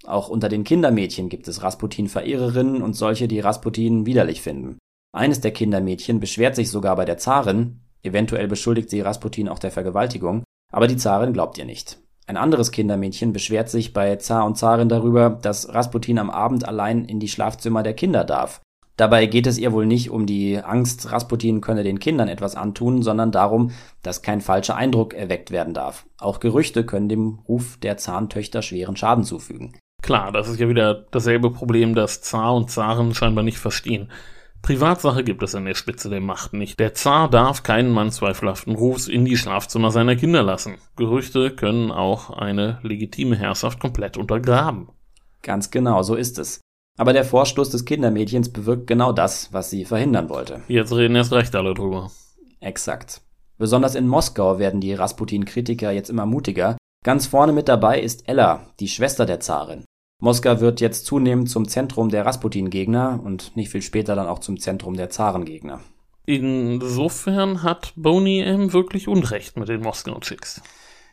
Auch unter den Kindermädchen gibt es Rasputin-Verehrerinnen und solche, die Rasputin widerlich finden. Eines der Kindermädchen beschwert sich sogar bei der Zarin, eventuell beschuldigt sie Rasputin auch der Vergewaltigung, aber die Zarin glaubt ihr nicht. Ein anderes Kindermädchen beschwert sich bei Zar und Zarin darüber, dass Rasputin am Abend allein in die Schlafzimmer der Kinder darf Dabei geht es ihr wohl nicht um die Angst, Rasputin könne den Kindern etwas antun, sondern darum, dass kein falscher Eindruck erweckt werden darf. Auch Gerüchte können dem Ruf der Zahntöchter schweren Schaden zufügen. Klar, das ist ja wieder dasselbe Problem, das Zar und Zaren scheinbar nicht verstehen. Privatsache gibt es an der Spitze der Macht nicht. Der Zar darf keinen Mann zweifelhaften Rufs in die Schlafzimmer seiner Kinder lassen. Gerüchte können auch eine legitime Herrschaft komplett untergraben. Ganz genau, so ist es. Aber der Vorstoß des Kindermädchens bewirkt genau das, was sie verhindern wollte. Jetzt reden erst recht alle drüber. Exakt. Besonders in Moskau werden die Rasputin-Kritiker jetzt immer mutiger. Ganz vorne mit dabei ist Ella, die Schwester der Zarin. Moskau wird jetzt zunehmend zum Zentrum der Rasputin-Gegner und nicht viel später dann auch zum Zentrum der Zarengegner. Insofern hat Boney M. wirklich Unrecht mit den Moskau-Chicks.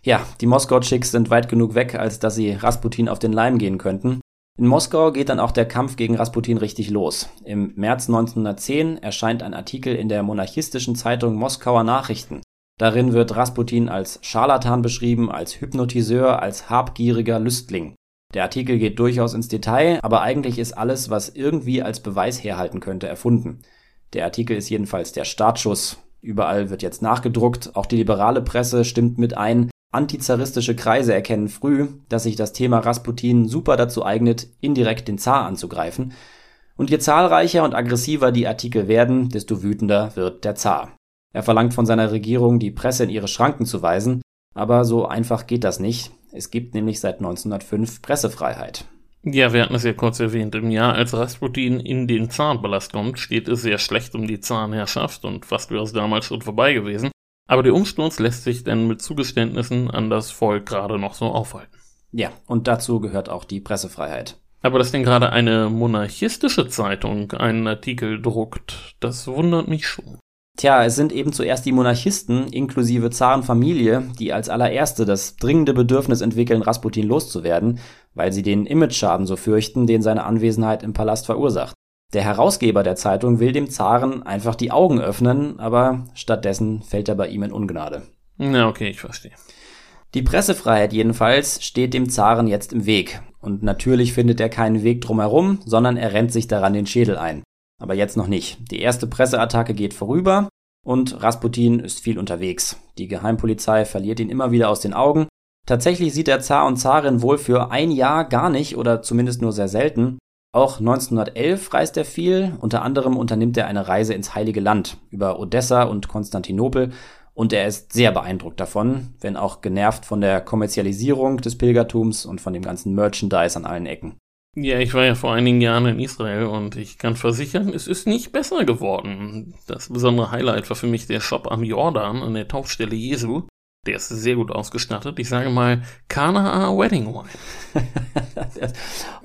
Ja, die Moskau-Chicks sind weit genug weg, als dass sie Rasputin auf den Leim gehen könnten. In Moskau geht dann auch der Kampf gegen Rasputin richtig los. Im März 1910 erscheint ein Artikel in der monarchistischen Zeitung Moskauer Nachrichten. Darin wird Rasputin als Scharlatan beschrieben, als Hypnotiseur, als habgieriger Lüstling. Der Artikel geht durchaus ins Detail, aber eigentlich ist alles, was irgendwie als Beweis herhalten könnte, erfunden. Der Artikel ist jedenfalls der Startschuss. Überall wird jetzt nachgedruckt, auch die liberale Presse stimmt mit ein, Antizaristische Kreise erkennen früh, dass sich das Thema Rasputin super dazu eignet, indirekt den Zar anzugreifen, und je zahlreicher und aggressiver die Artikel werden, desto wütender wird der Zar. Er verlangt von seiner Regierung, die Presse in ihre Schranken zu weisen, aber so einfach geht das nicht. Es gibt nämlich seit 1905 Pressefreiheit. Ja, wir hatten es ja kurz erwähnt. Im Jahr, als Rasputin in den Zarenpalast kommt, steht es sehr schlecht um die Zarenherrschaft und fast wäre es damals schon vorbei gewesen. Aber der Umsturz lässt sich denn mit Zugeständnissen an das Volk gerade noch so aufhalten. Ja, und dazu gehört auch die Pressefreiheit. Aber dass denn gerade eine monarchistische Zeitung einen Artikel druckt, das wundert mich schon. Tja, es sind eben zuerst die Monarchisten inklusive Zarenfamilie, die als allererste das dringende Bedürfnis entwickeln, Rasputin loszuwerden, weil sie den Imageschaden so fürchten, den seine Anwesenheit im Palast verursacht. Der Herausgeber der Zeitung will dem Zaren einfach die Augen öffnen, aber stattdessen fällt er bei ihm in Ungnade. Na, okay, ich verstehe. Die Pressefreiheit jedenfalls steht dem Zaren jetzt im Weg. Und natürlich findet er keinen Weg drumherum, sondern er rennt sich daran den Schädel ein. Aber jetzt noch nicht. Die erste Presseattacke geht vorüber und Rasputin ist viel unterwegs. Die Geheimpolizei verliert ihn immer wieder aus den Augen. Tatsächlich sieht der Zar und Zarin wohl für ein Jahr gar nicht oder zumindest nur sehr selten. Auch 1911 reist er viel, unter anderem unternimmt er eine Reise ins Heilige Land über Odessa und Konstantinopel und er ist sehr beeindruckt davon, wenn auch genervt von der Kommerzialisierung des Pilgertums und von dem ganzen Merchandise an allen Ecken. Ja, ich war ja vor einigen Jahren in Israel und ich kann versichern, es ist nicht besser geworden. Das besondere Highlight war für mich der Shop am Jordan an der Taufstelle Jesu. Der ist sehr gut ausgestattet. Ich sage mal Kanaa Wedding Wine. das,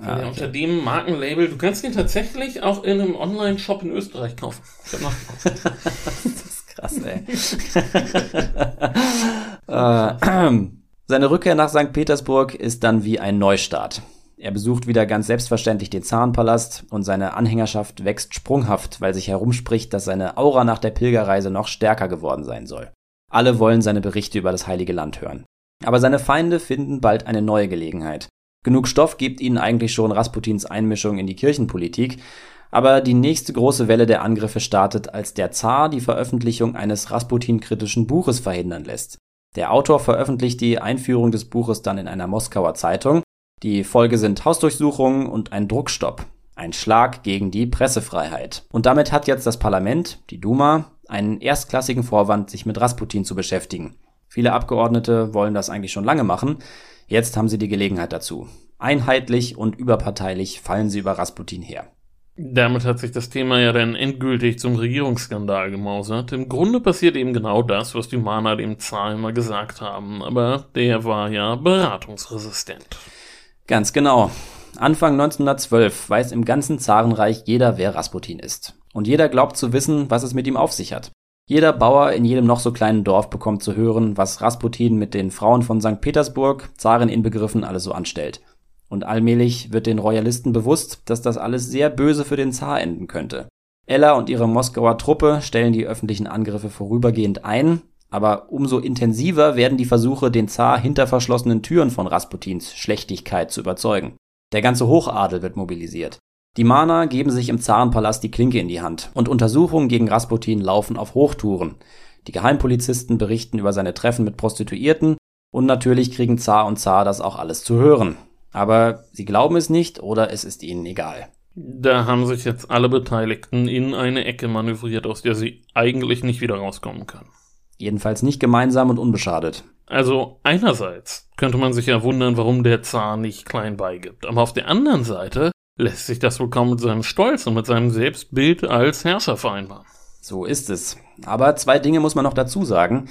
ah, okay. Unter dem Markenlabel, du kannst ihn tatsächlich auch in einem Online-Shop in Österreich kaufen. Ich hab nachgeguckt. das ist krass, ey. äh, seine Rückkehr nach St. Petersburg ist dann wie ein Neustart. Er besucht wieder ganz selbstverständlich den Zarenpalast und seine Anhängerschaft wächst sprunghaft, weil sich herumspricht, dass seine Aura nach der Pilgerreise noch stärker geworden sein soll. Alle wollen seine Berichte über das Heilige Land hören. Aber seine Feinde finden bald eine neue Gelegenheit. Genug Stoff gibt ihnen eigentlich schon Rasputins Einmischung in die Kirchenpolitik, aber die nächste große Welle der Angriffe startet, als der Zar die Veröffentlichung eines Rasputin-kritischen Buches verhindern lässt. Der Autor veröffentlicht die Einführung des Buches dann in einer Moskauer Zeitung. Die Folge sind Hausdurchsuchungen und ein Druckstopp. Ein Schlag gegen die Pressefreiheit. Und damit hat jetzt das Parlament, die Duma, einen erstklassigen Vorwand, sich mit Rasputin zu beschäftigen. Viele Abgeordnete wollen das eigentlich schon lange machen. Jetzt haben sie die Gelegenheit dazu. Einheitlich und überparteilich fallen sie über Rasputin her. Damit hat sich das Thema ja dann endgültig zum Regierungsskandal gemausert. Im Grunde passiert eben genau das, was die Mana dem Zar immer gesagt haben, aber der war ja beratungsresistent. Ganz genau. Anfang 1912 weiß im ganzen Zarenreich jeder, wer Rasputin ist. Und jeder glaubt zu wissen, was es mit ihm auf sich hat. Jeder Bauer in jedem noch so kleinen Dorf bekommt zu hören, was Rasputin mit den Frauen von St. Petersburg, Zaren inbegriffen, alles so anstellt. Und allmählich wird den Royalisten bewusst, dass das alles sehr böse für den Zar enden könnte. Ella und ihre Moskauer Truppe stellen die öffentlichen Angriffe vorübergehend ein, aber umso intensiver werden die Versuche, den Zar hinter verschlossenen Türen von Rasputins Schlechtigkeit zu überzeugen. Der ganze Hochadel wird mobilisiert. Die Mana geben sich im Zarenpalast die Klinke in die Hand und Untersuchungen gegen Rasputin laufen auf Hochtouren. Die Geheimpolizisten berichten über seine Treffen mit Prostituierten und natürlich kriegen Zar und Zar das auch alles zu hören. Aber sie glauben es nicht oder es ist ihnen egal. Da haben sich jetzt alle Beteiligten in eine Ecke manövriert, aus der sie eigentlich nicht wieder rauskommen können. Jedenfalls nicht gemeinsam und unbeschadet. Also einerseits könnte man sich ja wundern, warum der Zar nicht klein beigibt, aber auf der anderen Seite lässt sich das wohl kaum mit seinem Stolz und mit seinem Selbstbild als Herrscher vereinbaren. So ist es. Aber zwei Dinge muss man noch dazu sagen.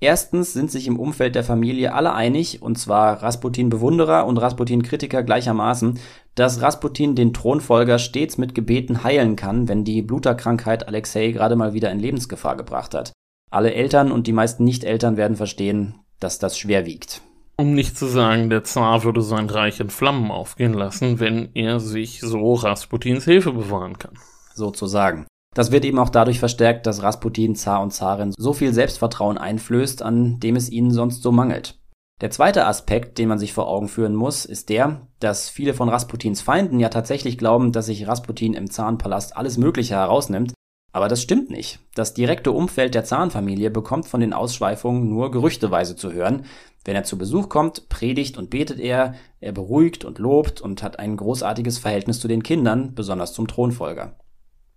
Erstens sind sich im Umfeld der Familie alle einig, und zwar Rasputin-Bewunderer und Rasputin-Kritiker gleichermaßen, dass Rasputin den Thronfolger stets mit Gebeten heilen kann, wenn die Bluterkrankheit Alexei gerade mal wieder in Lebensgefahr gebracht hat. Alle Eltern und die meisten Nicht-Eltern werden verstehen, dass das schwer wiegt. Um nicht zu sagen, der Zar würde sein Reich in Flammen aufgehen lassen, wenn er sich so Rasputins Hilfe bewahren kann. Sozusagen. Das wird eben auch dadurch verstärkt, dass Rasputin Zar und Zarin so viel Selbstvertrauen einflößt, an dem es ihnen sonst so mangelt. Der zweite Aspekt, den man sich vor Augen führen muss, ist der, dass viele von Rasputins Feinden ja tatsächlich glauben, dass sich Rasputin im Zarenpalast alles Mögliche herausnimmt, aber das stimmt nicht. Das direkte Umfeld der Zarenfamilie bekommt von den Ausschweifungen nur gerüchteweise zu hören, wenn er zu Besuch kommt, predigt und betet er, er beruhigt und lobt und hat ein großartiges Verhältnis zu den Kindern, besonders zum Thronfolger.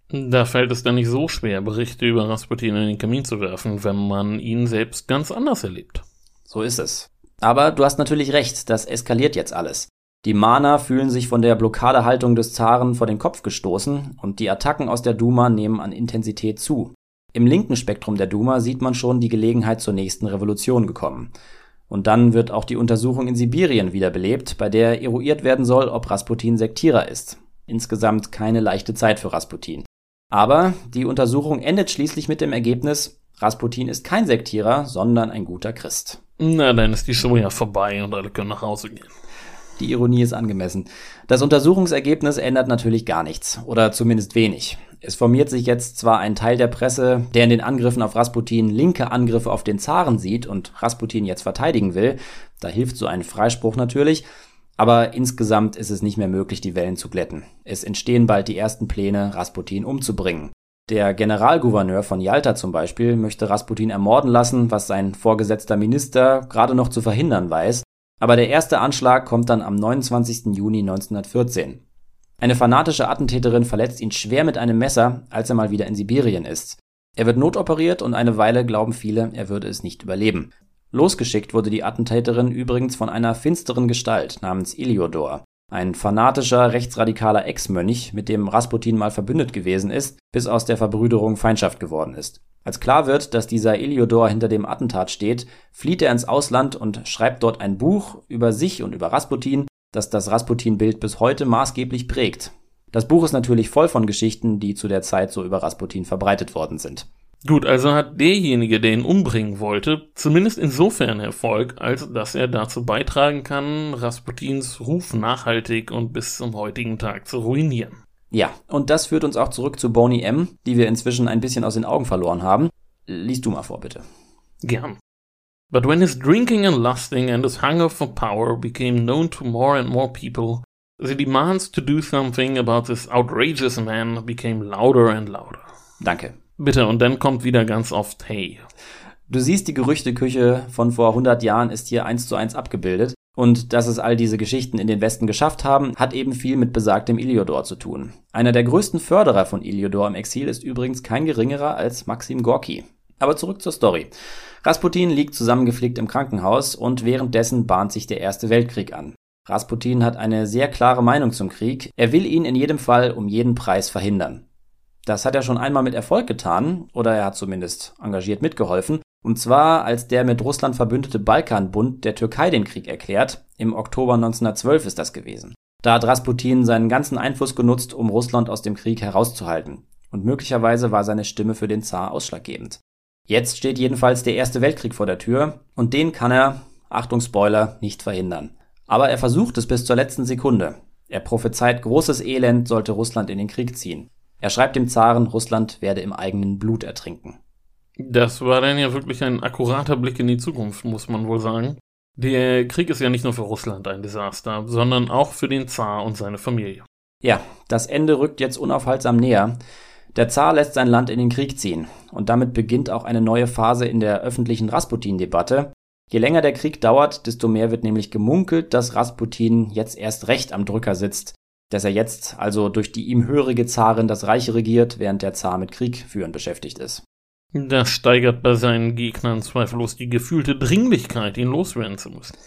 Da fällt es dann nicht so schwer, Berichte über Rasputin in den Kamin zu werfen, wenn man ihn selbst ganz anders erlebt. So ist es. Aber du hast natürlich recht, das eskaliert jetzt alles. Die Mana fühlen sich von der Blockadehaltung des Zaren vor den Kopf gestoßen und die Attacken aus der Duma nehmen an Intensität zu. Im linken Spektrum der Duma sieht man schon die Gelegenheit zur nächsten Revolution gekommen. Und dann wird auch die Untersuchung in Sibirien wiederbelebt, bei der eruiert werden soll, ob Rasputin Sektierer ist. Insgesamt keine leichte Zeit für Rasputin. Aber die Untersuchung endet schließlich mit dem Ergebnis, Rasputin ist kein Sektierer, sondern ein guter Christ. Na, dann ist die Show ja vorbei und alle können nach Hause gehen. Die Ironie ist angemessen. Das Untersuchungsergebnis ändert natürlich gar nichts, oder zumindest wenig. Es formiert sich jetzt zwar ein Teil der Presse, der in den Angriffen auf Rasputin linke Angriffe auf den Zaren sieht und Rasputin jetzt verteidigen will, da hilft so ein Freispruch natürlich, aber insgesamt ist es nicht mehr möglich, die Wellen zu glätten. Es entstehen bald die ersten Pläne, Rasputin umzubringen. Der Generalgouverneur von Yalta zum Beispiel möchte Rasputin ermorden lassen, was sein vorgesetzter Minister gerade noch zu verhindern weiß, aber der erste Anschlag kommt dann am 29. Juni 1914. Eine fanatische Attentäterin verletzt ihn schwer mit einem Messer, als er mal wieder in Sibirien ist. Er wird notoperiert und eine Weile glauben viele, er würde es nicht überleben. Losgeschickt wurde die Attentäterin übrigens von einer finsteren Gestalt namens Iliodor, ein fanatischer, rechtsradikaler Ex-Mönch, mit dem Rasputin mal verbündet gewesen ist, bis aus der Verbrüderung Feindschaft geworden ist. Als klar wird, dass dieser Iliodor hinter dem Attentat steht, flieht er ins Ausland und schreibt dort ein Buch über sich und über Rasputin, das das Rasputin-Bild bis heute maßgeblich prägt. Das Buch ist natürlich voll von Geschichten, die zu der Zeit so über Rasputin verbreitet worden sind. Gut, also hat derjenige, der ihn umbringen wollte, zumindest insofern Erfolg, als dass er dazu beitragen kann, Rasputins Ruf nachhaltig und bis zum heutigen Tag zu ruinieren. Ja, und das führt uns auch zurück zu Boney M., die wir inzwischen ein bisschen aus den Augen verloren haben. Lies du mal vor, bitte. Gern. But when his drinking and lusting and his hunger for power became known to more and more people, the demands to do something about this outrageous man became louder and louder. Danke. Bitte, und dann kommt wieder ganz oft Hey. Du siehst, die Gerüchteküche von vor 100 Jahren ist hier eins zu eins abgebildet. Und dass es all diese Geschichten in den Westen geschafft haben, hat eben viel mit besagtem Iliodor zu tun. Einer der größten Förderer von Iliodor im Exil ist übrigens kein geringerer als Maxim Gorki. Aber zurück zur Story. Rasputin liegt zusammengeflickt im Krankenhaus und währenddessen bahnt sich der Erste Weltkrieg an. Rasputin hat eine sehr klare Meinung zum Krieg. Er will ihn in jedem Fall um jeden Preis verhindern. Das hat er schon einmal mit Erfolg getan, oder er hat zumindest engagiert mitgeholfen, und zwar als der mit Russland verbündete Balkanbund der Türkei den Krieg erklärt, im Oktober 1912 ist das gewesen. Da hat Rasputin seinen ganzen Einfluss genutzt, um Russland aus dem Krieg herauszuhalten. Und möglicherweise war seine Stimme für den Zar ausschlaggebend. Jetzt steht jedenfalls der Erste Weltkrieg vor der Tür, und den kann er, Achtung Spoiler, nicht verhindern. Aber er versucht es bis zur letzten Sekunde. Er prophezeit großes Elend, sollte Russland in den Krieg ziehen. Er schreibt dem Zaren, Russland werde im eigenen Blut ertrinken. Das war dann ja wirklich ein akkurater Blick in die Zukunft, muss man wohl sagen. Der Krieg ist ja nicht nur für Russland ein Desaster, sondern auch für den Zar und seine Familie. Ja, das Ende rückt jetzt unaufhaltsam näher. Der Zar lässt sein Land in den Krieg ziehen. Und damit beginnt auch eine neue Phase in der öffentlichen Rasputin-Debatte. Je länger der Krieg dauert, desto mehr wird nämlich gemunkelt, dass Rasputin jetzt erst recht am Drücker sitzt dass er jetzt also durch die ihm hörige Zarin das Reich regiert, während der Zar mit Krieg führen beschäftigt ist. Das steigert bei seinen Gegnern zweifellos die gefühlte Dringlichkeit, ihn loswerden zu müssen.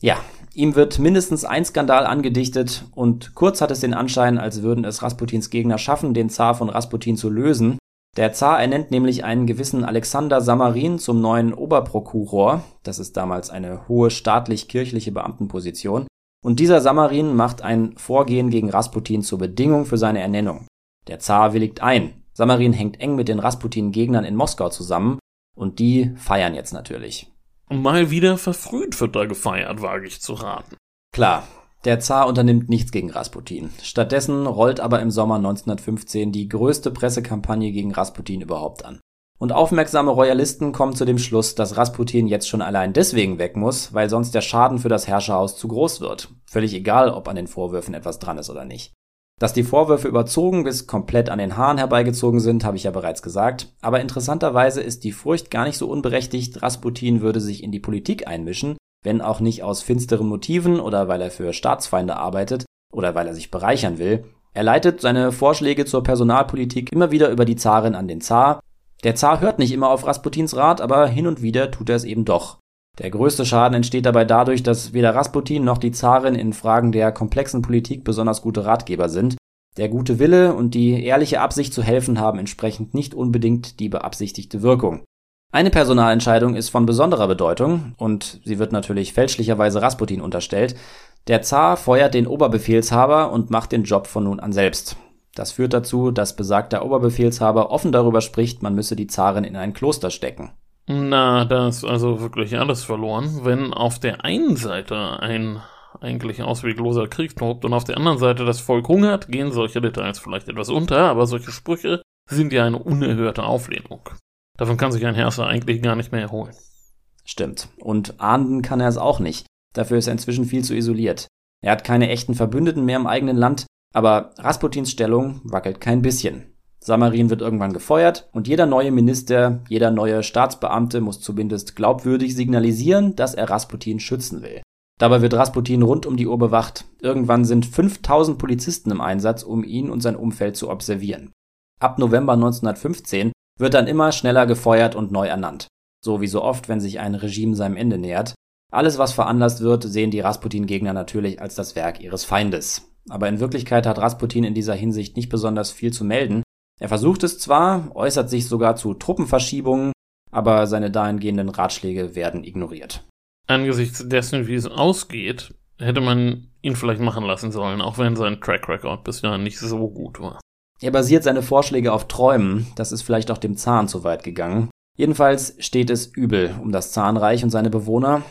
Ja, ihm wird mindestens ein Skandal angedichtet und kurz hat es den Anschein, als würden es Rasputins Gegner schaffen, den Zar von Rasputin zu lösen. Der Zar ernennt nämlich einen gewissen Alexander Samarin zum neuen Oberprokuror, das ist damals eine hohe staatlich-kirchliche Beamtenposition, und dieser Samarin macht ein Vorgehen gegen Rasputin zur Bedingung für seine Ernennung. Der Zar willigt ein. Samarin hängt eng mit den Rasputin-Gegnern in Moskau zusammen und die feiern jetzt natürlich. Mal wieder verfrüht wird da gefeiert, wage ich zu raten. Klar, der Zar unternimmt nichts gegen Rasputin. Stattdessen rollt aber im Sommer 1915 die größte Pressekampagne gegen Rasputin überhaupt an. Und aufmerksame Royalisten kommen zu dem Schluss, dass Rasputin jetzt schon allein deswegen weg muss, weil sonst der Schaden für das Herrscherhaus zu groß wird. Völlig egal, ob an den Vorwürfen etwas dran ist oder nicht. Dass die Vorwürfe überzogen bis komplett an den Haaren herbeigezogen sind, habe ich ja bereits gesagt. Aber interessanterweise ist die Furcht gar nicht so unberechtigt, Rasputin würde sich in die Politik einmischen, wenn auch nicht aus finsteren Motiven oder weil er für Staatsfeinde arbeitet oder weil er sich bereichern will. Er leitet seine Vorschläge zur Personalpolitik immer wieder über die Zarin an den Zar der Zar hört nicht immer auf Rasputins Rat, aber hin und wieder tut er es eben doch. Der größte Schaden entsteht dabei dadurch, dass weder Rasputin noch die Zarin in Fragen der komplexen Politik besonders gute Ratgeber sind. Der gute Wille und die ehrliche Absicht zu helfen haben entsprechend nicht unbedingt die beabsichtigte Wirkung. Eine Personalentscheidung ist von besonderer Bedeutung und sie wird natürlich fälschlicherweise Rasputin unterstellt. Der Zar feuert den Oberbefehlshaber und macht den Job von nun an selbst. Das führt dazu, dass besagter Oberbefehlshaber offen darüber spricht, man müsse die Zarin in ein Kloster stecken. Na, da ist also wirklich alles verloren. Wenn auf der einen Seite ein eigentlich auswegloser Krieg tobt und auf der anderen Seite das Volk hungert, gehen solche Details vielleicht etwas unter, aber solche Sprüche sind ja eine unerhörte Auflehnung. Davon kann sich ein Herrscher eigentlich gar nicht mehr erholen. Stimmt. Und ahnden kann er es auch nicht. Dafür ist er inzwischen viel zu isoliert. Er hat keine echten Verbündeten mehr im eigenen Land, aber Rasputins Stellung wackelt kein bisschen. Samarin wird irgendwann gefeuert und jeder neue Minister, jeder neue Staatsbeamte muss zumindest glaubwürdig signalisieren, dass er Rasputin schützen will. Dabei wird Rasputin rund um die Uhr bewacht. Irgendwann sind 5000 Polizisten im Einsatz, um ihn und sein Umfeld zu observieren. Ab November 1915 wird dann immer schneller gefeuert und neu ernannt. So wie so oft, wenn sich ein Regime seinem Ende nähert. Alles, was veranlasst wird, sehen die Rasputin-Gegner natürlich als das Werk ihres Feindes. Aber in Wirklichkeit hat Rasputin in dieser Hinsicht nicht besonders viel zu melden. Er versucht es zwar, äußert sich sogar zu Truppenverschiebungen, aber seine dahingehenden Ratschläge werden ignoriert. Angesichts dessen, wie es ausgeht, hätte man ihn vielleicht machen lassen sollen, auch wenn sein Track Record bisher nicht so gut war. Er basiert seine Vorschläge auf Träumen, das ist vielleicht auch dem Zahn zu weit gegangen. Jedenfalls steht es übel um das Zahnreich und seine Bewohner.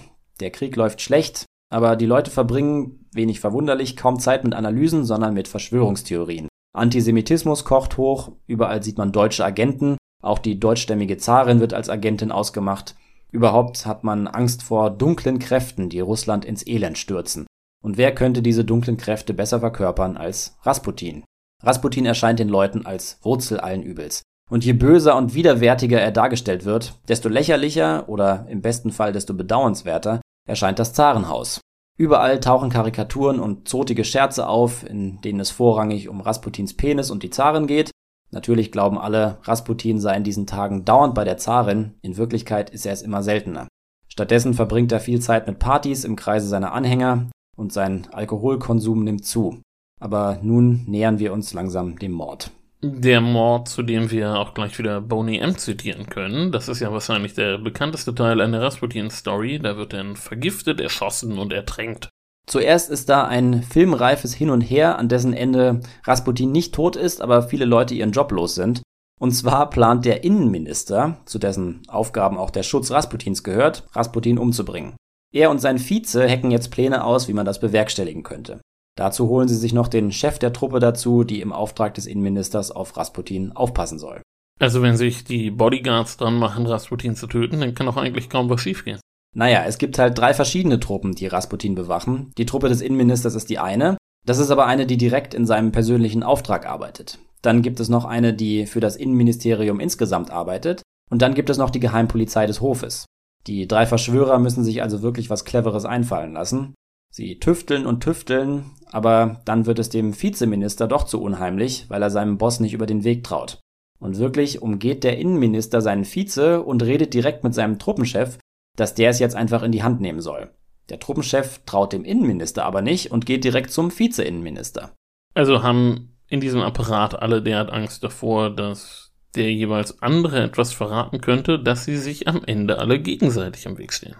Der Krieg läuft schlecht, aber die Leute verbringen, wenig verwunderlich, kaum Zeit mit Analysen, sondern mit Verschwörungstheorien. Antisemitismus kocht hoch, überall sieht man deutsche Agenten, auch die deutschstämmige Zarin wird als Agentin ausgemacht. Überhaupt hat man Angst vor dunklen Kräften, die Russland ins Elend stürzen. Und wer könnte diese dunklen Kräfte besser verkörpern als Rasputin? Rasputin erscheint den Leuten als Wurzel allen Übels. Und je böser und widerwärtiger er dargestellt wird, desto lächerlicher oder im besten Fall desto bedauernswerter erscheint das Zarenhaus. Überall tauchen Karikaturen und zotige Scherze auf, in denen es vorrangig um Rasputins Penis und die Zarin geht. Natürlich glauben alle, Rasputin sei in diesen Tagen dauernd bei der Zarin, in Wirklichkeit ist er es immer seltener. Stattdessen verbringt er viel Zeit mit Partys im Kreise seiner Anhänger und sein Alkoholkonsum nimmt zu. Aber nun nähern wir uns langsam dem Mord. Der Mord, zu dem wir auch gleich wieder Boney M. zitieren können, das ist ja wahrscheinlich der bekannteste Teil einer Rasputin-Story. Da wird dann vergiftet, erschossen und ertränkt. Zuerst ist da ein filmreifes Hin und Her, an dessen Ende Rasputin nicht tot ist, aber viele Leute ihren Job los sind. Und zwar plant der Innenminister, zu dessen Aufgaben auch der Schutz Rasputins gehört, Rasputin umzubringen. Er und sein Vize hacken jetzt Pläne aus, wie man das bewerkstelligen könnte. Dazu holen sie sich noch den Chef der Truppe dazu, die im Auftrag des Innenministers auf Rasputin aufpassen soll. Also wenn sich die Bodyguards dran machen, Rasputin zu töten, dann kann doch eigentlich kaum was schiefgehen. Naja, es gibt halt drei verschiedene Truppen, die Rasputin bewachen. Die Truppe des Innenministers ist die eine. Das ist aber eine, die direkt in seinem persönlichen Auftrag arbeitet. Dann gibt es noch eine, die für das Innenministerium insgesamt arbeitet. Und dann gibt es noch die Geheimpolizei des Hofes. Die drei Verschwörer müssen sich also wirklich was Cleveres einfallen lassen. Sie tüfteln und tüfteln, aber dann wird es dem Vizeminister doch zu unheimlich, weil er seinem Boss nicht über den Weg traut. Und wirklich umgeht der Innenminister seinen Vize und redet direkt mit seinem Truppenchef, dass der es jetzt einfach in die Hand nehmen soll. Der Truppenchef traut dem Innenminister aber nicht und geht direkt zum Vize-Innenminister. Also haben in diesem Apparat alle derart Angst davor, dass der jeweils andere etwas verraten könnte, dass sie sich am Ende alle gegenseitig im Weg stehen.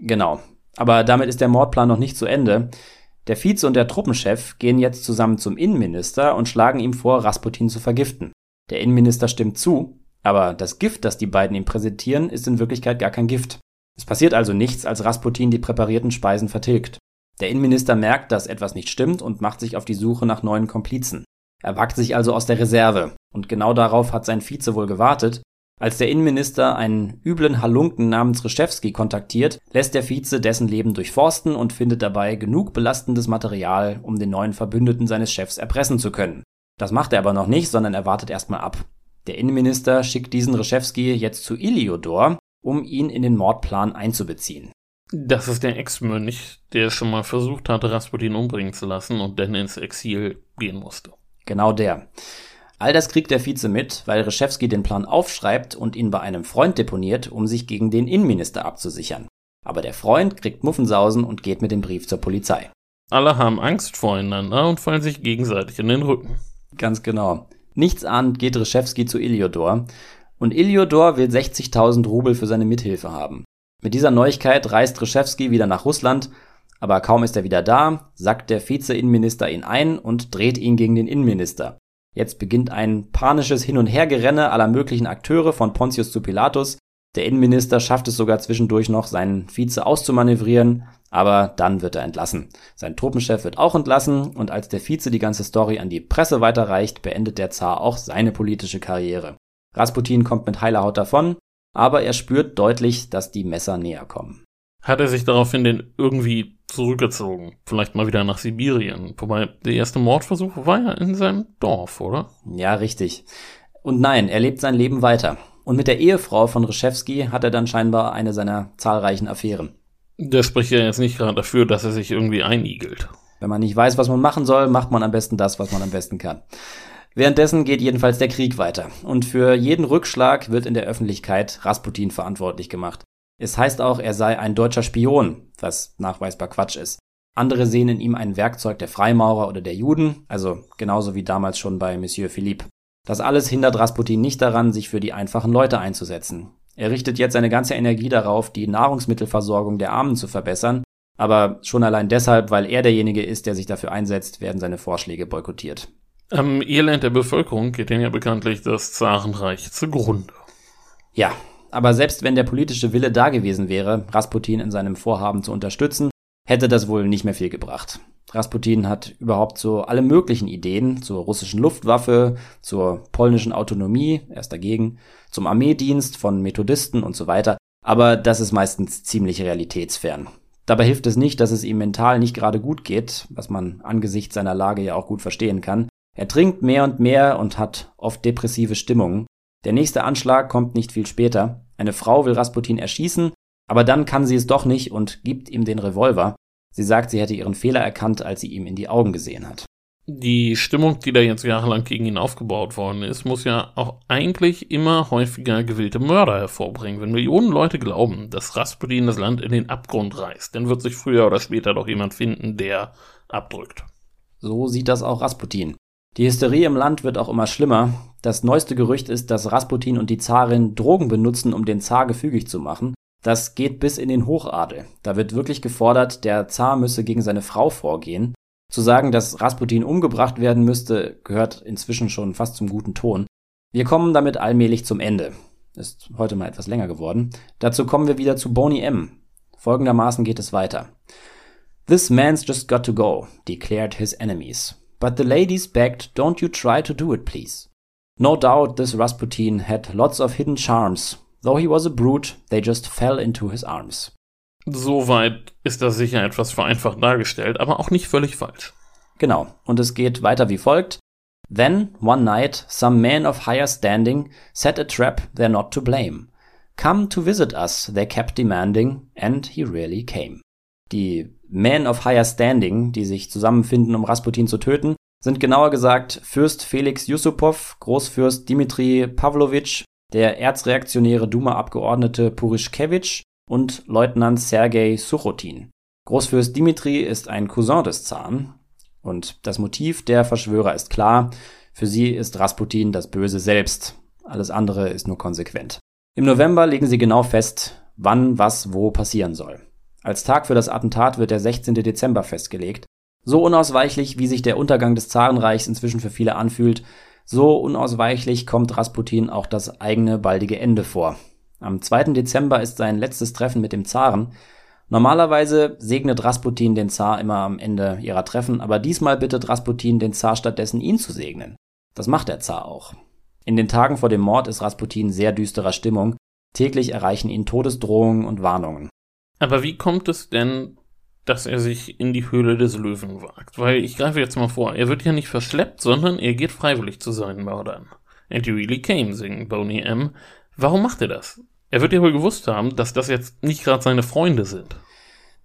Genau. Aber damit ist der Mordplan noch nicht zu Ende. Der Vize und der Truppenchef gehen jetzt zusammen zum Innenminister und schlagen ihm vor, Rasputin zu vergiften. Der Innenminister stimmt zu, aber das Gift, das die beiden ihm präsentieren, ist in Wirklichkeit gar kein Gift. Es passiert also nichts, als Rasputin die präparierten Speisen vertilgt. Der Innenminister merkt, dass etwas nicht stimmt und macht sich auf die Suche nach neuen Komplizen. Er wagt sich also aus der Reserve, und genau darauf hat sein Vize wohl gewartet, als der Innenminister einen üblen Halunken namens Reschewski kontaktiert, lässt der Vize dessen Leben durchforsten und findet dabei genug belastendes Material, um den neuen Verbündeten seines Chefs erpressen zu können. Das macht er aber noch nicht, sondern er wartet erstmal ab. Der Innenminister schickt diesen Reschewski jetzt zu Iliodor, um ihn in den Mordplan einzubeziehen. Das ist der Ex-Mönch, der schon mal versucht hatte, Rasputin umbringen zu lassen und dann ins Exil gehen musste. Genau der. All das kriegt der Vize mit, weil Reschewski den Plan aufschreibt und ihn bei einem Freund deponiert, um sich gegen den Innenminister abzusichern. Aber der Freund kriegt Muffensausen und geht mit dem Brief zur Polizei. Alle haben Angst voreinander und fallen sich gegenseitig in den Rücken. Ganz genau. Nichtsahnend geht Reschewski zu Iliodor und Iliodor will 60.000 Rubel für seine Mithilfe haben. Mit dieser Neuigkeit reist Reschewski wieder nach Russland, aber kaum ist er wieder da, sackt der Vize-Innenminister ihn ein und dreht ihn gegen den Innenminister. Jetzt beginnt ein panisches Hin- und Hergerenne aller möglichen Akteure von Pontius zu Pilatus. Der Innenminister schafft es sogar zwischendurch noch, seinen Vize auszumanövrieren, aber dann wird er entlassen. Sein Truppenchef wird auch entlassen und als der Vize die ganze Story an die Presse weiterreicht, beendet der Zar auch seine politische Karriere. Rasputin kommt mit heiler Haut davon, aber er spürt deutlich, dass die Messer näher kommen. Hat er sich daraufhin denn irgendwie zurückgezogen? Vielleicht mal wieder nach Sibirien? Wobei der erste Mordversuch war ja in seinem Dorf, oder? Ja, richtig. Und nein, er lebt sein Leben weiter. Und mit der Ehefrau von Reshevsky hat er dann scheinbar eine seiner zahlreichen Affären. Der spricht ja jetzt nicht gerade dafür, dass er sich irgendwie einigelt. Wenn man nicht weiß, was man machen soll, macht man am besten das, was man am besten kann. Währenddessen geht jedenfalls der Krieg weiter. Und für jeden Rückschlag wird in der Öffentlichkeit Rasputin verantwortlich gemacht. Es heißt auch, er sei ein deutscher Spion, was nachweisbar Quatsch ist. Andere sehen in ihm ein Werkzeug der Freimaurer oder der Juden, also genauso wie damals schon bei Monsieur Philippe. Das alles hindert Rasputin nicht daran, sich für die einfachen Leute einzusetzen. Er richtet jetzt seine ganze Energie darauf, die Nahrungsmittelversorgung der Armen zu verbessern, aber schon allein deshalb, weil er derjenige ist, der sich dafür einsetzt, werden seine Vorschläge boykottiert. Am Elend der Bevölkerung geht denn ja bekanntlich das Zarenreich zugrunde. Ja, aber selbst wenn der politische Wille da gewesen wäre, Rasputin in seinem Vorhaben zu unterstützen, hätte das wohl nicht mehr viel gebracht. Rasputin hat überhaupt so alle möglichen Ideen zur russischen Luftwaffe, zur polnischen Autonomie, er ist dagegen, zum Armeedienst von Methodisten und so weiter, aber das ist meistens ziemlich realitätsfern. Dabei hilft es nicht, dass es ihm mental nicht gerade gut geht, was man angesichts seiner Lage ja auch gut verstehen kann. Er trinkt mehr und mehr und hat oft depressive Stimmungen, der nächste Anschlag kommt nicht viel später. Eine Frau will Rasputin erschießen, aber dann kann sie es doch nicht und gibt ihm den Revolver. Sie sagt, sie hätte ihren Fehler erkannt, als sie ihm in die Augen gesehen hat. Die Stimmung, die da jetzt jahrelang gegen ihn aufgebaut worden ist, muss ja auch eigentlich immer häufiger gewillte Mörder hervorbringen. Wenn Millionen Leute glauben, dass Rasputin das Land in den Abgrund reißt, dann wird sich früher oder später doch jemand finden, der abdrückt. So sieht das auch Rasputin. Die Hysterie im Land wird auch immer schlimmer. Das neueste Gerücht ist, dass Rasputin und die Zarin Drogen benutzen, um den Zar gefügig zu machen. Das geht bis in den Hochadel. Da wird wirklich gefordert, der Zar müsse gegen seine Frau vorgehen. Zu sagen, dass Rasputin umgebracht werden müsste, gehört inzwischen schon fast zum guten Ton. Wir kommen damit allmählich zum Ende. Ist heute mal etwas länger geworden. Dazu kommen wir wieder zu Boney M. Folgendermaßen geht es weiter. This man's just got to go, declared his enemies. But the ladies begged, don't you try to do it, please. No doubt this Rasputin had lots of hidden charms. Though he was a brute, they just fell into his arms. Soweit ist das sicher etwas vereinfacht dargestellt, aber auch nicht völlig falsch. Genau, und es geht weiter wie folgt. Then, one night, some men of higher standing set a trap they're not to blame. Come to visit us, they kept demanding, and he really came. Die Men of Higher Standing, die sich zusammenfinden, um Rasputin zu töten, sind genauer gesagt Fürst Felix Yusupov, Großfürst Dimitri Pavlovich, der erzreaktionäre Duma-Abgeordnete Purischkewitsch und Leutnant Sergei Suchotin. Großfürst Dimitri ist ein Cousin des Zaren und das Motiv der Verschwörer ist klar. Für sie ist Rasputin das Böse selbst. Alles andere ist nur konsequent. Im November legen sie genau fest, wann was wo passieren soll. Als Tag für das Attentat wird der 16. Dezember festgelegt. So unausweichlich, wie sich der Untergang des Zarenreichs inzwischen für viele anfühlt, so unausweichlich kommt Rasputin auch das eigene baldige Ende vor. Am 2. Dezember ist sein letztes Treffen mit dem Zaren. Normalerweise segnet Rasputin den Zar immer am Ende ihrer Treffen, aber diesmal bittet Rasputin den Zar stattdessen ihn zu segnen. Das macht der Zar auch. In den Tagen vor dem Mord ist Rasputin sehr düsterer Stimmung. Täglich erreichen ihn Todesdrohungen und Warnungen. Aber wie kommt es denn, dass er sich in die Höhle des Löwen wagt? Weil ich greife jetzt mal vor, er wird ja nicht verschleppt, sondern er geht freiwillig zu seinen Mördern. And you really came, singen Boney M. Warum macht er das? Er wird ja wohl gewusst haben, dass das jetzt nicht gerade seine Freunde sind.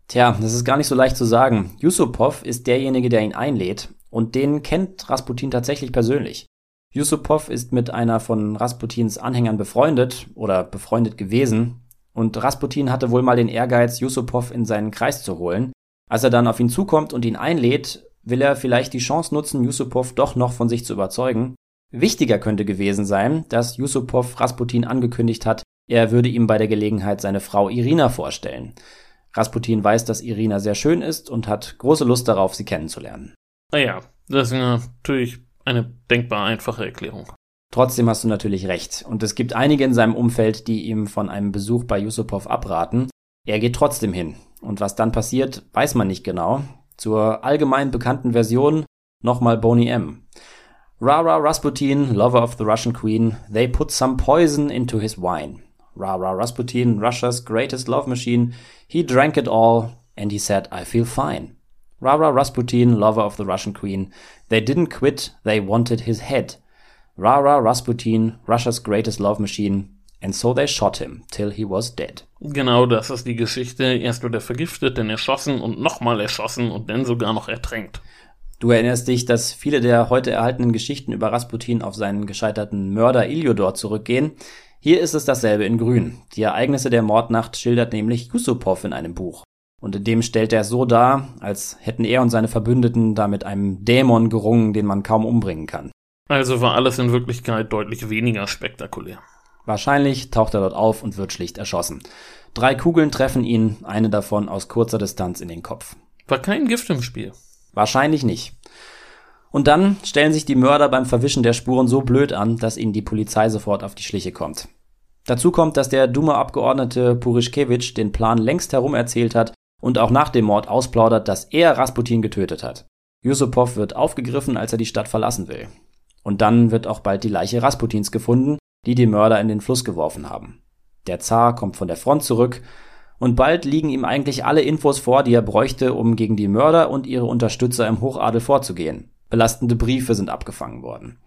Tja, das ist gar nicht so leicht zu sagen. Yusupov ist derjenige, der ihn einlädt, und den kennt Rasputin tatsächlich persönlich. Yusupov ist mit einer von Rasputins Anhängern befreundet oder befreundet gewesen, und Rasputin hatte wohl mal den Ehrgeiz, Yusupov in seinen Kreis zu holen. Als er dann auf ihn zukommt und ihn einlädt, will er vielleicht die Chance nutzen, Yusupov doch noch von sich zu überzeugen. Wichtiger könnte gewesen sein, dass Yusupov Rasputin angekündigt hat, er würde ihm bei der Gelegenheit seine Frau Irina vorstellen. Rasputin weiß, dass Irina sehr schön ist und hat große Lust darauf, sie kennenzulernen. Naja, das ist natürlich Eine denkbar einfache Erklärung. Trotzdem hast du natürlich recht. Und es gibt einige in seinem Umfeld, die ihm von einem Besuch bei Yusupov abraten. Er geht trotzdem hin. Und was dann passiert, weiß man nicht genau. Zur allgemein bekannten Version nochmal Boney M. Rara Rasputin, lover of the Russian queen, they put some poison into his wine. Rara Rasputin, Russia's greatest love machine, he drank it all and he said, I feel fine. Rara Rasputin, lover of the Russian queen, they didn't quit, they wanted his head. Rara Rasputin, Russia's greatest love machine, and so they shot him till he was dead. Genau das ist die Geschichte. Erst wird er vergiftet, dann erschossen und nochmal erschossen und dann sogar noch ertränkt. Du erinnerst dich, dass viele der heute erhaltenen Geschichten über Rasputin auf seinen gescheiterten Mörder Iliodor zurückgehen. Hier ist es dasselbe in Grün. Die Ereignisse der Mordnacht schildert nämlich Yusupov in einem Buch. Und in dem stellt er es so dar, als hätten er und seine Verbündeten da mit einem Dämon gerungen, den man kaum umbringen kann. Also war alles in Wirklichkeit deutlich weniger spektakulär. Wahrscheinlich taucht er dort auf und wird schlicht erschossen. Drei Kugeln treffen ihn, eine davon aus kurzer Distanz in den Kopf. War kein Gift im Spiel. Wahrscheinlich nicht. Und dann stellen sich die Mörder beim Verwischen der Spuren so blöd an, dass ihnen die Polizei sofort auf die Schliche kommt. Dazu kommt, dass der Duma-Abgeordnete Purischkewitsch den Plan längst herum erzählt hat und auch nach dem Mord ausplaudert, dass er Rasputin getötet hat. Yusupov wird aufgegriffen, als er die Stadt verlassen will. Und dann wird auch bald die Leiche Rasputins gefunden, die die Mörder in den Fluss geworfen haben. Der Zar kommt von der Front zurück und bald liegen ihm eigentlich alle Infos vor, die er bräuchte, um gegen die Mörder und ihre Unterstützer im Hochadel vorzugehen. Belastende Briefe sind abgefangen worden.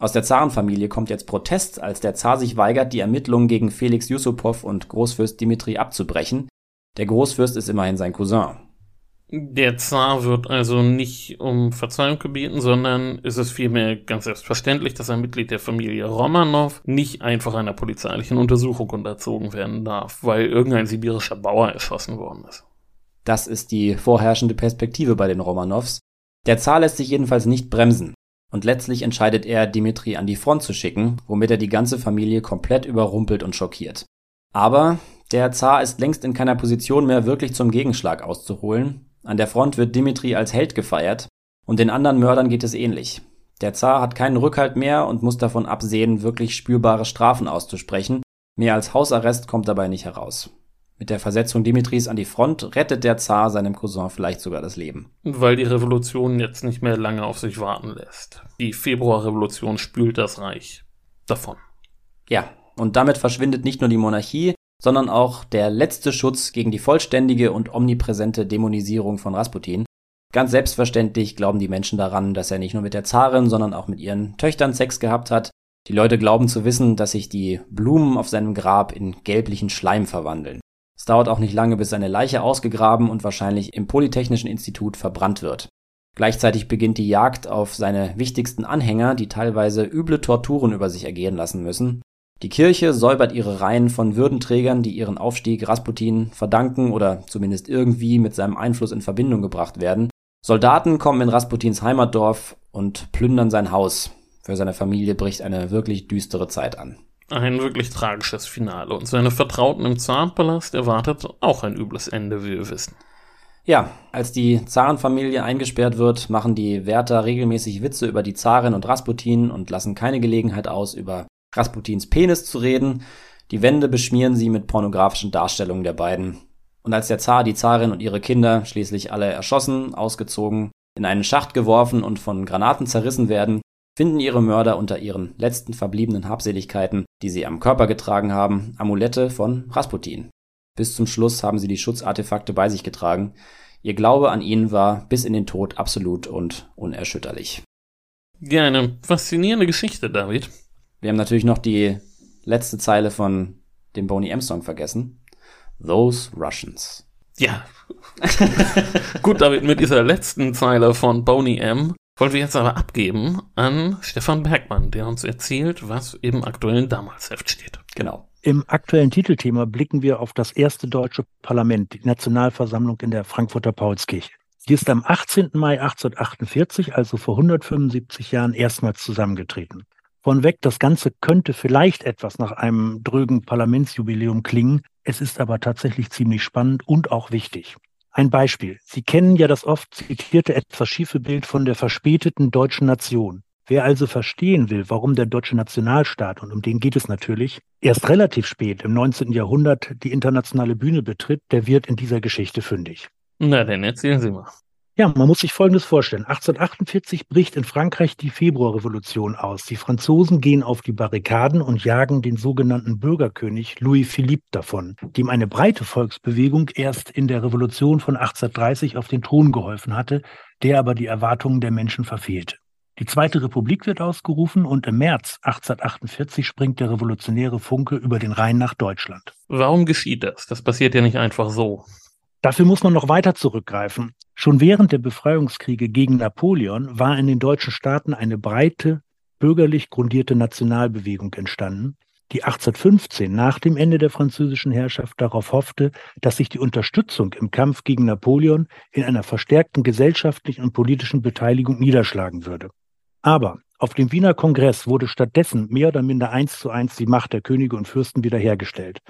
Aus der Zarenfamilie kommt jetzt Protest, als der Zar sich weigert, die Ermittlungen gegen Felix Yusupov und Großfürst Dimitri abzubrechen. Der Großfürst ist immerhin sein Cousin. Der Zar wird also nicht um Verzeihung gebeten, sondern ist es vielmehr ganz selbstverständlich, dass ein Mitglied der Familie Romanov nicht einfach einer polizeilichen Untersuchung unterzogen werden darf, weil irgendein sibirischer Bauer erschossen worden ist. Das ist die vorherrschende Perspektive bei den Romanows. Der Zar lässt sich jedenfalls nicht bremsen. Und letztlich entscheidet er, Dimitri an die Front zu schicken, womit er die ganze Familie komplett überrumpelt und schockiert. Aber der Zar ist längst in keiner Position mehr, wirklich zum Gegenschlag auszuholen, an der Front wird Dimitri als Held gefeiert und den anderen Mördern geht es ähnlich. Der Zar hat keinen Rückhalt mehr und muss davon absehen, wirklich spürbare Strafen auszusprechen. Mehr als Hausarrest kommt dabei nicht heraus. Mit der Versetzung Dimitris an die Front rettet der Zar seinem Cousin vielleicht sogar das Leben. Weil die Revolution jetzt nicht mehr lange auf sich warten lässt. Die Februarrevolution spült das Reich davon. Ja, und damit verschwindet nicht nur die Monarchie, sondern auch der letzte Schutz gegen die vollständige und omnipräsente Dämonisierung von Rasputin. Ganz selbstverständlich glauben die Menschen daran, dass er nicht nur mit der Zarin, sondern auch mit ihren Töchtern Sex gehabt hat. Die Leute glauben zu wissen, dass sich die Blumen auf seinem Grab in gelblichen Schleim verwandeln. Es dauert auch nicht lange, bis seine Leiche ausgegraben und wahrscheinlich im Polytechnischen Institut verbrannt wird. Gleichzeitig beginnt die Jagd auf seine wichtigsten Anhänger, die teilweise üble Torturen über sich ergehen lassen müssen. Die Kirche säubert ihre Reihen von Würdenträgern, die ihren Aufstieg Rasputin verdanken oder zumindest irgendwie mit seinem Einfluss in Verbindung gebracht werden. Soldaten kommen in Rasputins Heimatdorf und plündern sein Haus. Für seine Familie bricht eine wirklich düstere Zeit an. Ein wirklich tragisches Finale. Und seine Vertrauten im Zarenpalast erwartet auch ein übles Ende, wie wir wissen. Ja, als die Zarenfamilie eingesperrt wird, machen die Wärter regelmäßig Witze über die Zarin und Rasputin und lassen keine Gelegenheit aus, über Rasputins Penis zu reden. Die Wände beschmieren sie mit pornografischen Darstellungen der beiden. Und als der Zar, die Zarin und ihre Kinder schließlich alle erschossen, ausgezogen, in einen Schacht geworfen und von Granaten zerrissen werden, finden ihre Mörder unter ihren letzten verbliebenen Habseligkeiten, die sie am Körper getragen haben, Amulette von Rasputin. Bis zum Schluss haben sie die Schutzartefakte bei sich getragen. Ihr Glaube an ihn war bis in den Tod absolut und unerschütterlich. Ja, eine faszinierende Geschichte, David. Wir haben natürlich noch die letzte Zeile von dem Boney M Song vergessen. Those Russians. Ja. Gut, David, mit dieser letzten Zeile von Boney M wollen wir jetzt aber abgeben an Stefan Bergmann, der uns erzählt, was im aktuellen Damalsheft steht. Genau. Im aktuellen Titelthema blicken wir auf das erste deutsche Parlament, die Nationalversammlung in der Frankfurter Paulskirche. Die ist am 18. Mai 1848, also vor 175 Jahren, erstmals zusammengetreten. Von weg, das Ganze könnte vielleicht etwas nach einem drögen Parlamentsjubiläum klingen. Es ist aber tatsächlich ziemlich spannend und auch wichtig. Ein Beispiel. Sie kennen ja das oft zitierte etwas schiefe Bild von der verspäteten deutschen Nation. Wer also verstehen will, warum der deutsche Nationalstaat, und um den geht es natürlich, erst relativ spät im 19. Jahrhundert die internationale Bühne betritt, der wird in dieser Geschichte fündig. Na, dann erzählen Sie mal. Ja, man muss sich Folgendes vorstellen. 1848 bricht in Frankreich die Februarrevolution aus. Die Franzosen gehen auf die Barrikaden und jagen den sogenannten Bürgerkönig Louis Philippe davon, dem eine breite Volksbewegung erst in der Revolution von 1830 auf den Thron geholfen hatte, der aber die Erwartungen der Menschen verfehlte. Die Zweite Republik wird ausgerufen und im März 1848 springt der revolutionäre Funke über den Rhein nach Deutschland. Warum geschieht das? Das passiert ja nicht einfach so. Dafür muss man noch weiter zurückgreifen. Schon während der Befreiungskriege gegen Napoleon war in den deutschen Staaten eine breite, bürgerlich grundierte Nationalbewegung entstanden, die 1815 nach dem Ende der französischen Herrschaft darauf hoffte, dass sich die Unterstützung im Kampf gegen Napoleon in einer verstärkten gesellschaftlichen und politischen Beteiligung niederschlagen würde. Aber auf dem Wiener Kongress wurde stattdessen mehr oder minder eins zu eins die Macht der Könige und Fürsten wiederhergestellt.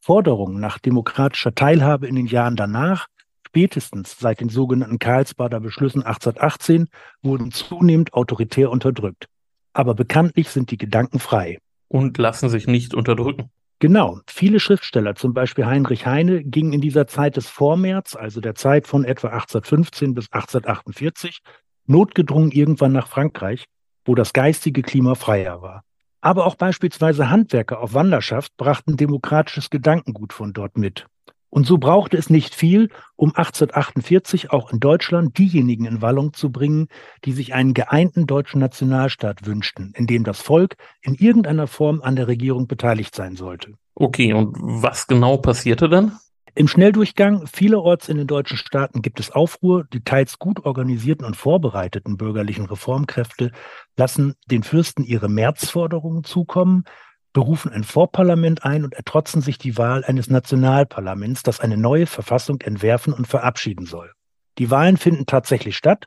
Forderungen nach demokratischer Teilhabe in den Jahren danach, spätestens seit den sogenannten Karlsbader Beschlüssen 1818, wurden zunehmend autoritär unterdrückt. Aber bekanntlich sind die Gedanken frei. Und lassen sich nicht unterdrücken. Genau. Viele Schriftsteller, zum Beispiel Heinrich Heine, gingen in dieser Zeit des Vormärz, also der Zeit von etwa 1815 bis 1848, notgedrungen irgendwann nach Frankreich, wo das geistige Klima freier war. Aber auch beispielsweise Handwerker auf Wanderschaft brachten demokratisches Gedankengut von dort mit. Und so brauchte es nicht viel, um 1848 auch in Deutschland diejenigen in Wallung zu bringen, die sich einen geeinten deutschen Nationalstaat wünschten, in dem das Volk in irgendeiner Form an der Regierung beteiligt sein sollte. Okay, und was genau passierte dann? Im Schnelldurchgang vielerorts in den deutschen Staaten gibt es Aufruhr. Die teils gut organisierten und vorbereiteten bürgerlichen Reformkräfte lassen den Fürsten ihre Märzforderungen zukommen, berufen ein Vorparlament ein und ertrotzen sich die Wahl eines Nationalparlaments, das eine neue Verfassung entwerfen und verabschieden soll. Die Wahlen finden tatsächlich statt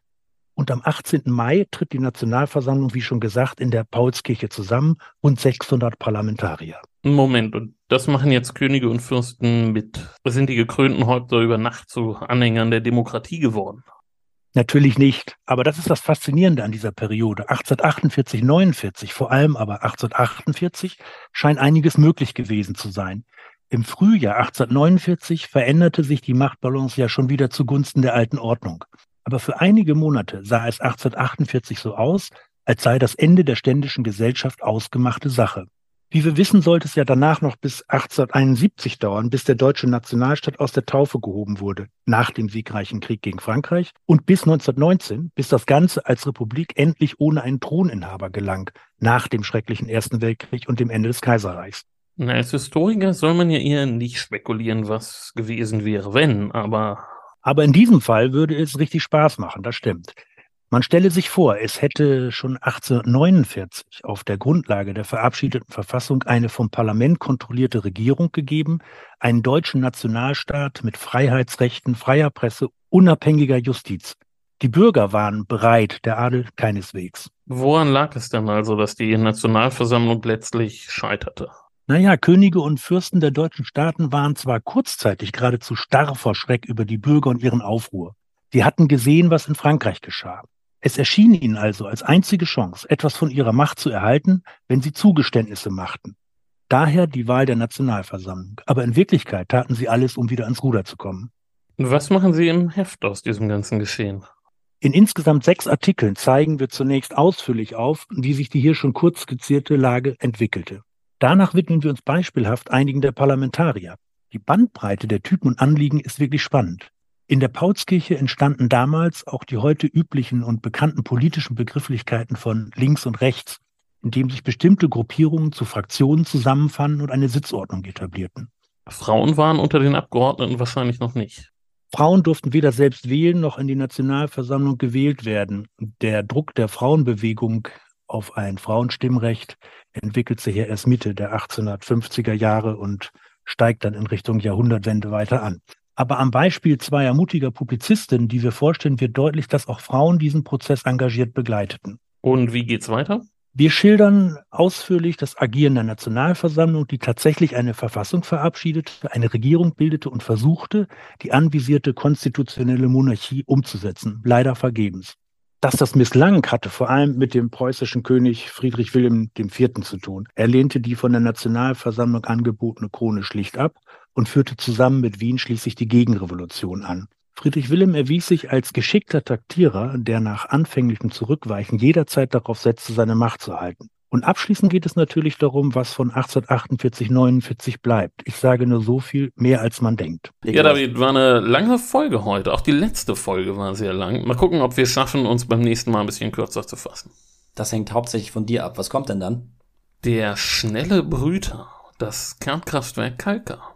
und am 18. Mai tritt die Nationalversammlung, wie schon gesagt, in der Paulskirche zusammen, rund 600 Parlamentarier. Moment, und das machen jetzt Könige und Fürsten mit. Sind die gekrönten Häupter über Nacht zu Anhängern der Demokratie geworden? Natürlich nicht. Aber das ist das Faszinierende an dieser Periode. 1848, 49, vor allem aber 1848, scheint einiges möglich gewesen zu sein. Im Frühjahr 1849 veränderte sich die Machtbalance ja schon wieder zugunsten der alten Ordnung. Aber für einige Monate sah es 1848 so aus, als sei das Ende der ständischen Gesellschaft ausgemachte Sache. Wie wir wissen, sollte es ja danach noch bis 1871 dauern, bis der deutsche Nationalstaat aus der Taufe gehoben wurde, nach dem siegreichen Krieg gegen Frankreich, und bis 1919, bis das Ganze als Republik endlich ohne einen Throninhaber gelang, nach dem schrecklichen Ersten Weltkrieg und dem Ende des Kaiserreichs. Na, als Historiker soll man ja eher nicht spekulieren, was gewesen wäre, wenn, aber. Aber in diesem Fall würde es richtig Spaß machen, das stimmt. Man stelle sich vor, es hätte schon 1849 auf der Grundlage der verabschiedeten Verfassung eine vom Parlament kontrollierte Regierung gegeben, einen deutschen Nationalstaat mit Freiheitsrechten, freier Presse, unabhängiger Justiz. Die Bürger waren bereit, der Adel keineswegs. Woran lag es denn also, dass die Nationalversammlung letztlich scheiterte? Naja, Könige und Fürsten der deutschen Staaten waren zwar kurzzeitig geradezu starr vor Schreck über die Bürger und ihren Aufruhr. Sie hatten gesehen, was in Frankreich geschah. Es erschien ihnen also als einzige Chance, etwas von ihrer Macht zu erhalten, wenn sie Zugeständnisse machten. Daher die Wahl der Nationalversammlung. Aber in Wirklichkeit taten sie alles, um wieder ans Ruder zu kommen. Was machen Sie im Heft aus diesem ganzen Geschehen? In insgesamt sechs Artikeln zeigen wir zunächst ausführlich auf, wie sich die hier schon kurz skizzierte Lage entwickelte. Danach widmen wir uns beispielhaft einigen der Parlamentarier. Die Bandbreite der Typen und Anliegen ist wirklich spannend. In der Paulskirche entstanden damals auch die heute üblichen und bekannten politischen Begrifflichkeiten von links und rechts, indem sich bestimmte Gruppierungen zu Fraktionen zusammenfanden und eine Sitzordnung etablierten. Frauen waren unter den Abgeordneten wahrscheinlich noch nicht. Frauen durften weder selbst wählen noch in die Nationalversammlung gewählt werden. Der Druck der Frauenbewegung auf ein Frauenstimmrecht entwickelt sich ja erst Mitte der 1850er Jahre und steigt dann in Richtung Jahrhundertwende weiter an. Aber am Beispiel zweier mutiger Publizistinnen, die wir vorstellen, wird deutlich, dass auch Frauen diesen Prozess engagiert begleiteten. Und wie geht's weiter? Wir schildern ausführlich das Agieren der Nationalversammlung, die tatsächlich eine Verfassung verabschiedete, eine Regierung bildete und versuchte, die anvisierte konstitutionelle Monarchie umzusetzen, leider vergebens. Dass das misslang, hatte vor allem mit dem preußischen König Friedrich Wilhelm IV. zu tun. Er lehnte die von der Nationalversammlung angebotene Krone schlicht ab und führte zusammen mit Wien schließlich die Gegenrevolution an. Friedrich Wilhelm erwies sich als geschickter Taktierer, der nach anfänglichem Zurückweichen jederzeit darauf setzte, seine Macht zu halten. Und abschließend geht es natürlich darum, was von 1848, 49 bleibt. Ich sage nur so viel, mehr als man denkt. Ja, David, war eine lange Folge heute. Auch die letzte Folge war sehr lang. Mal gucken, ob wir es schaffen, uns beim nächsten Mal ein bisschen kürzer zu fassen. Das hängt hauptsächlich von dir ab. Was kommt denn dann? Der schnelle Brüter. Das Kernkraftwerk Kalka.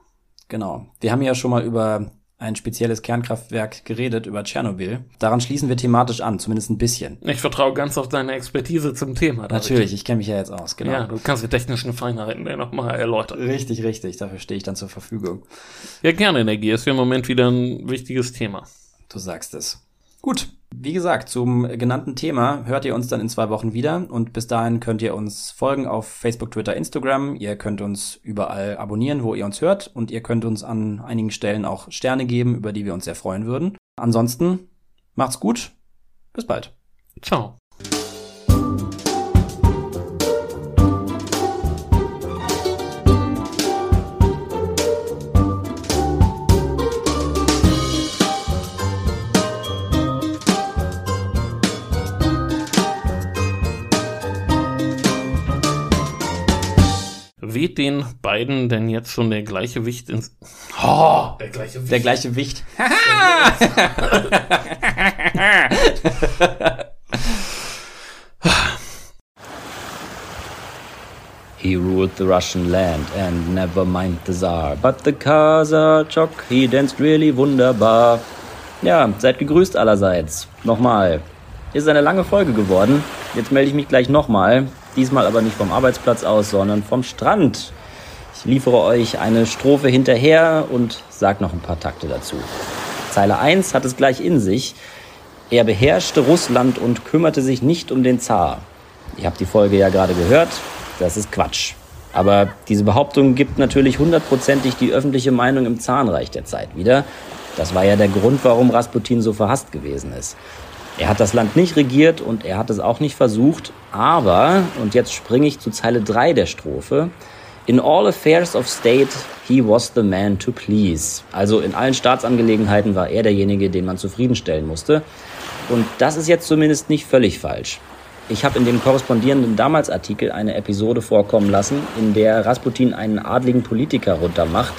Genau. Wir haben ja schon mal über ein spezielles Kernkraftwerk geredet, über Tschernobyl. Daran schließen wir thematisch an, zumindest ein bisschen. Ich vertraue ganz auf deine Expertise zum Thema. David. Natürlich, ich kenne mich ja jetzt aus, genau. Ja, du kannst die technischen Feinheiten ja nochmal erläutern. Richtig, richtig, dafür stehe ich dann zur Verfügung. Ja, Kernenergie ist für im Moment wieder ein wichtiges Thema. Du sagst es. Gut, wie gesagt, zum genannten Thema hört ihr uns dann in zwei Wochen wieder und bis dahin könnt ihr uns folgen auf Facebook, Twitter, Instagram. Ihr könnt uns überall abonnieren, wo ihr uns hört und ihr könnt uns an einigen Stellen auch Sterne geben, über die wir uns sehr freuen würden. Ansonsten macht's gut. Bis bald. Ciao. Weht den beiden denn jetzt schon der gleiche Wicht ins. Oh, der gleiche Wicht. Der gleiche Wicht. He ruled the Russian land and never mind the Tsar. But the Kasachok, he danced really wunderbar. Ja, seid gegrüßt allerseits. Nochmal. Ist eine lange Folge geworden. Jetzt melde ich mich gleich nochmal. Diesmal aber nicht vom Arbeitsplatz aus, sondern vom Strand. Ich liefere euch eine Strophe hinterher und sag noch ein paar Takte dazu. Zeile 1 hat es gleich in sich. Er beherrschte Russland und kümmerte sich nicht um den Zar. Ihr habt die Folge ja gerade gehört. Das ist Quatsch. Aber diese Behauptung gibt natürlich hundertprozentig die öffentliche Meinung im Zahnreich der Zeit wieder. Das war ja der Grund, warum Rasputin so verhasst gewesen ist. Er hat das Land nicht regiert und er hat es auch nicht versucht, aber, und jetzt springe ich zu Zeile 3 der Strophe, in all affairs of state, he was the man to please. Also in allen Staatsangelegenheiten war er derjenige, den man zufriedenstellen musste. Und das ist jetzt zumindest nicht völlig falsch. Ich habe in dem korrespondierenden Damals-Artikel eine Episode vorkommen lassen, in der Rasputin einen adligen Politiker runtermacht,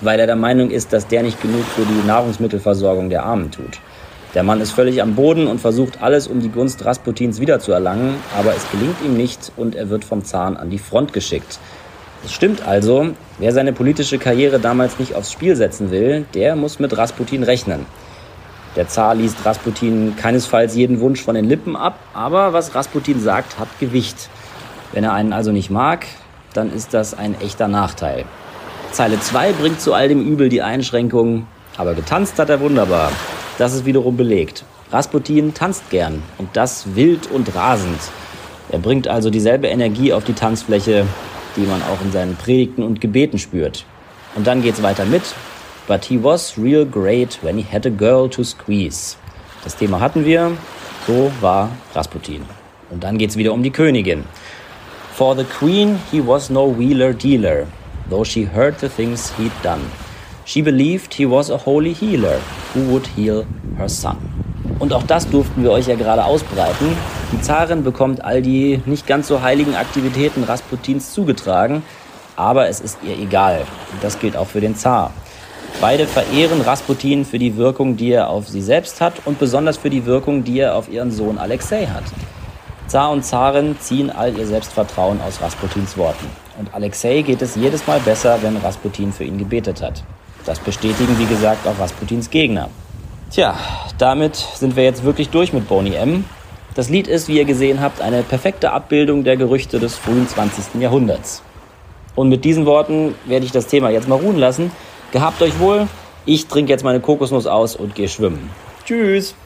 weil er der Meinung ist, dass der nicht genug für die Nahrungsmittelversorgung der Armen tut. Der Mann ist völlig am Boden und versucht alles, um die Gunst Rasputins wiederzuerlangen, aber es gelingt ihm nicht und er wird vom Zahn an die Front geschickt. Es stimmt also, wer seine politische Karriere damals nicht aufs Spiel setzen will, der muss mit Rasputin rechnen. Der Zar liest Rasputin keinesfalls jeden Wunsch von den Lippen ab, aber was Rasputin sagt, hat Gewicht. Wenn er einen also nicht mag, dann ist das ein echter Nachteil. Zeile 2 bringt zu all dem Übel die Einschränkung, aber getanzt hat er wunderbar. Das ist wiederum belegt. Rasputin tanzt gern und das wild und rasend. Er bringt also dieselbe Energie auf die Tanzfläche, die man auch in seinen Predigten und Gebeten spürt. Und dann geht's weiter mit But he was real great when he had a girl to squeeze. Das Thema hatten wir, so war Rasputin. Und dann geht's wieder um die Königin. For the queen he was no wheeler dealer, though she heard the things he'd done. She believed he was a holy healer who would heal her son. Und auch das durften wir euch ja gerade ausbreiten. Die Zarin bekommt all die nicht ganz so heiligen Aktivitäten Rasputins zugetragen, aber es ist ihr egal. Und das gilt auch für den Zar. Beide verehren Rasputin für die Wirkung, die er auf sie selbst hat und besonders für die Wirkung, die er auf ihren Sohn Alexei hat. Zar und Zarin ziehen all ihr Selbstvertrauen aus Rasputins Worten. Und Alexei geht es jedes Mal besser, wenn Rasputin für ihn gebetet hat. Das bestätigen, wie gesagt, auch Rasputins Gegner. Tja, damit sind wir jetzt wirklich durch mit Boney M. Das Lied ist, wie ihr gesehen habt, eine perfekte Abbildung der Gerüchte des frühen 20. Jahrhunderts. Und mit diesen Worten werde ich das Thema jetzt mal ruhen lassen. Gehabt euch wohl. Ich trinke jetzt meine Kokosnuss aus und gehe schwimmen. Tschüss.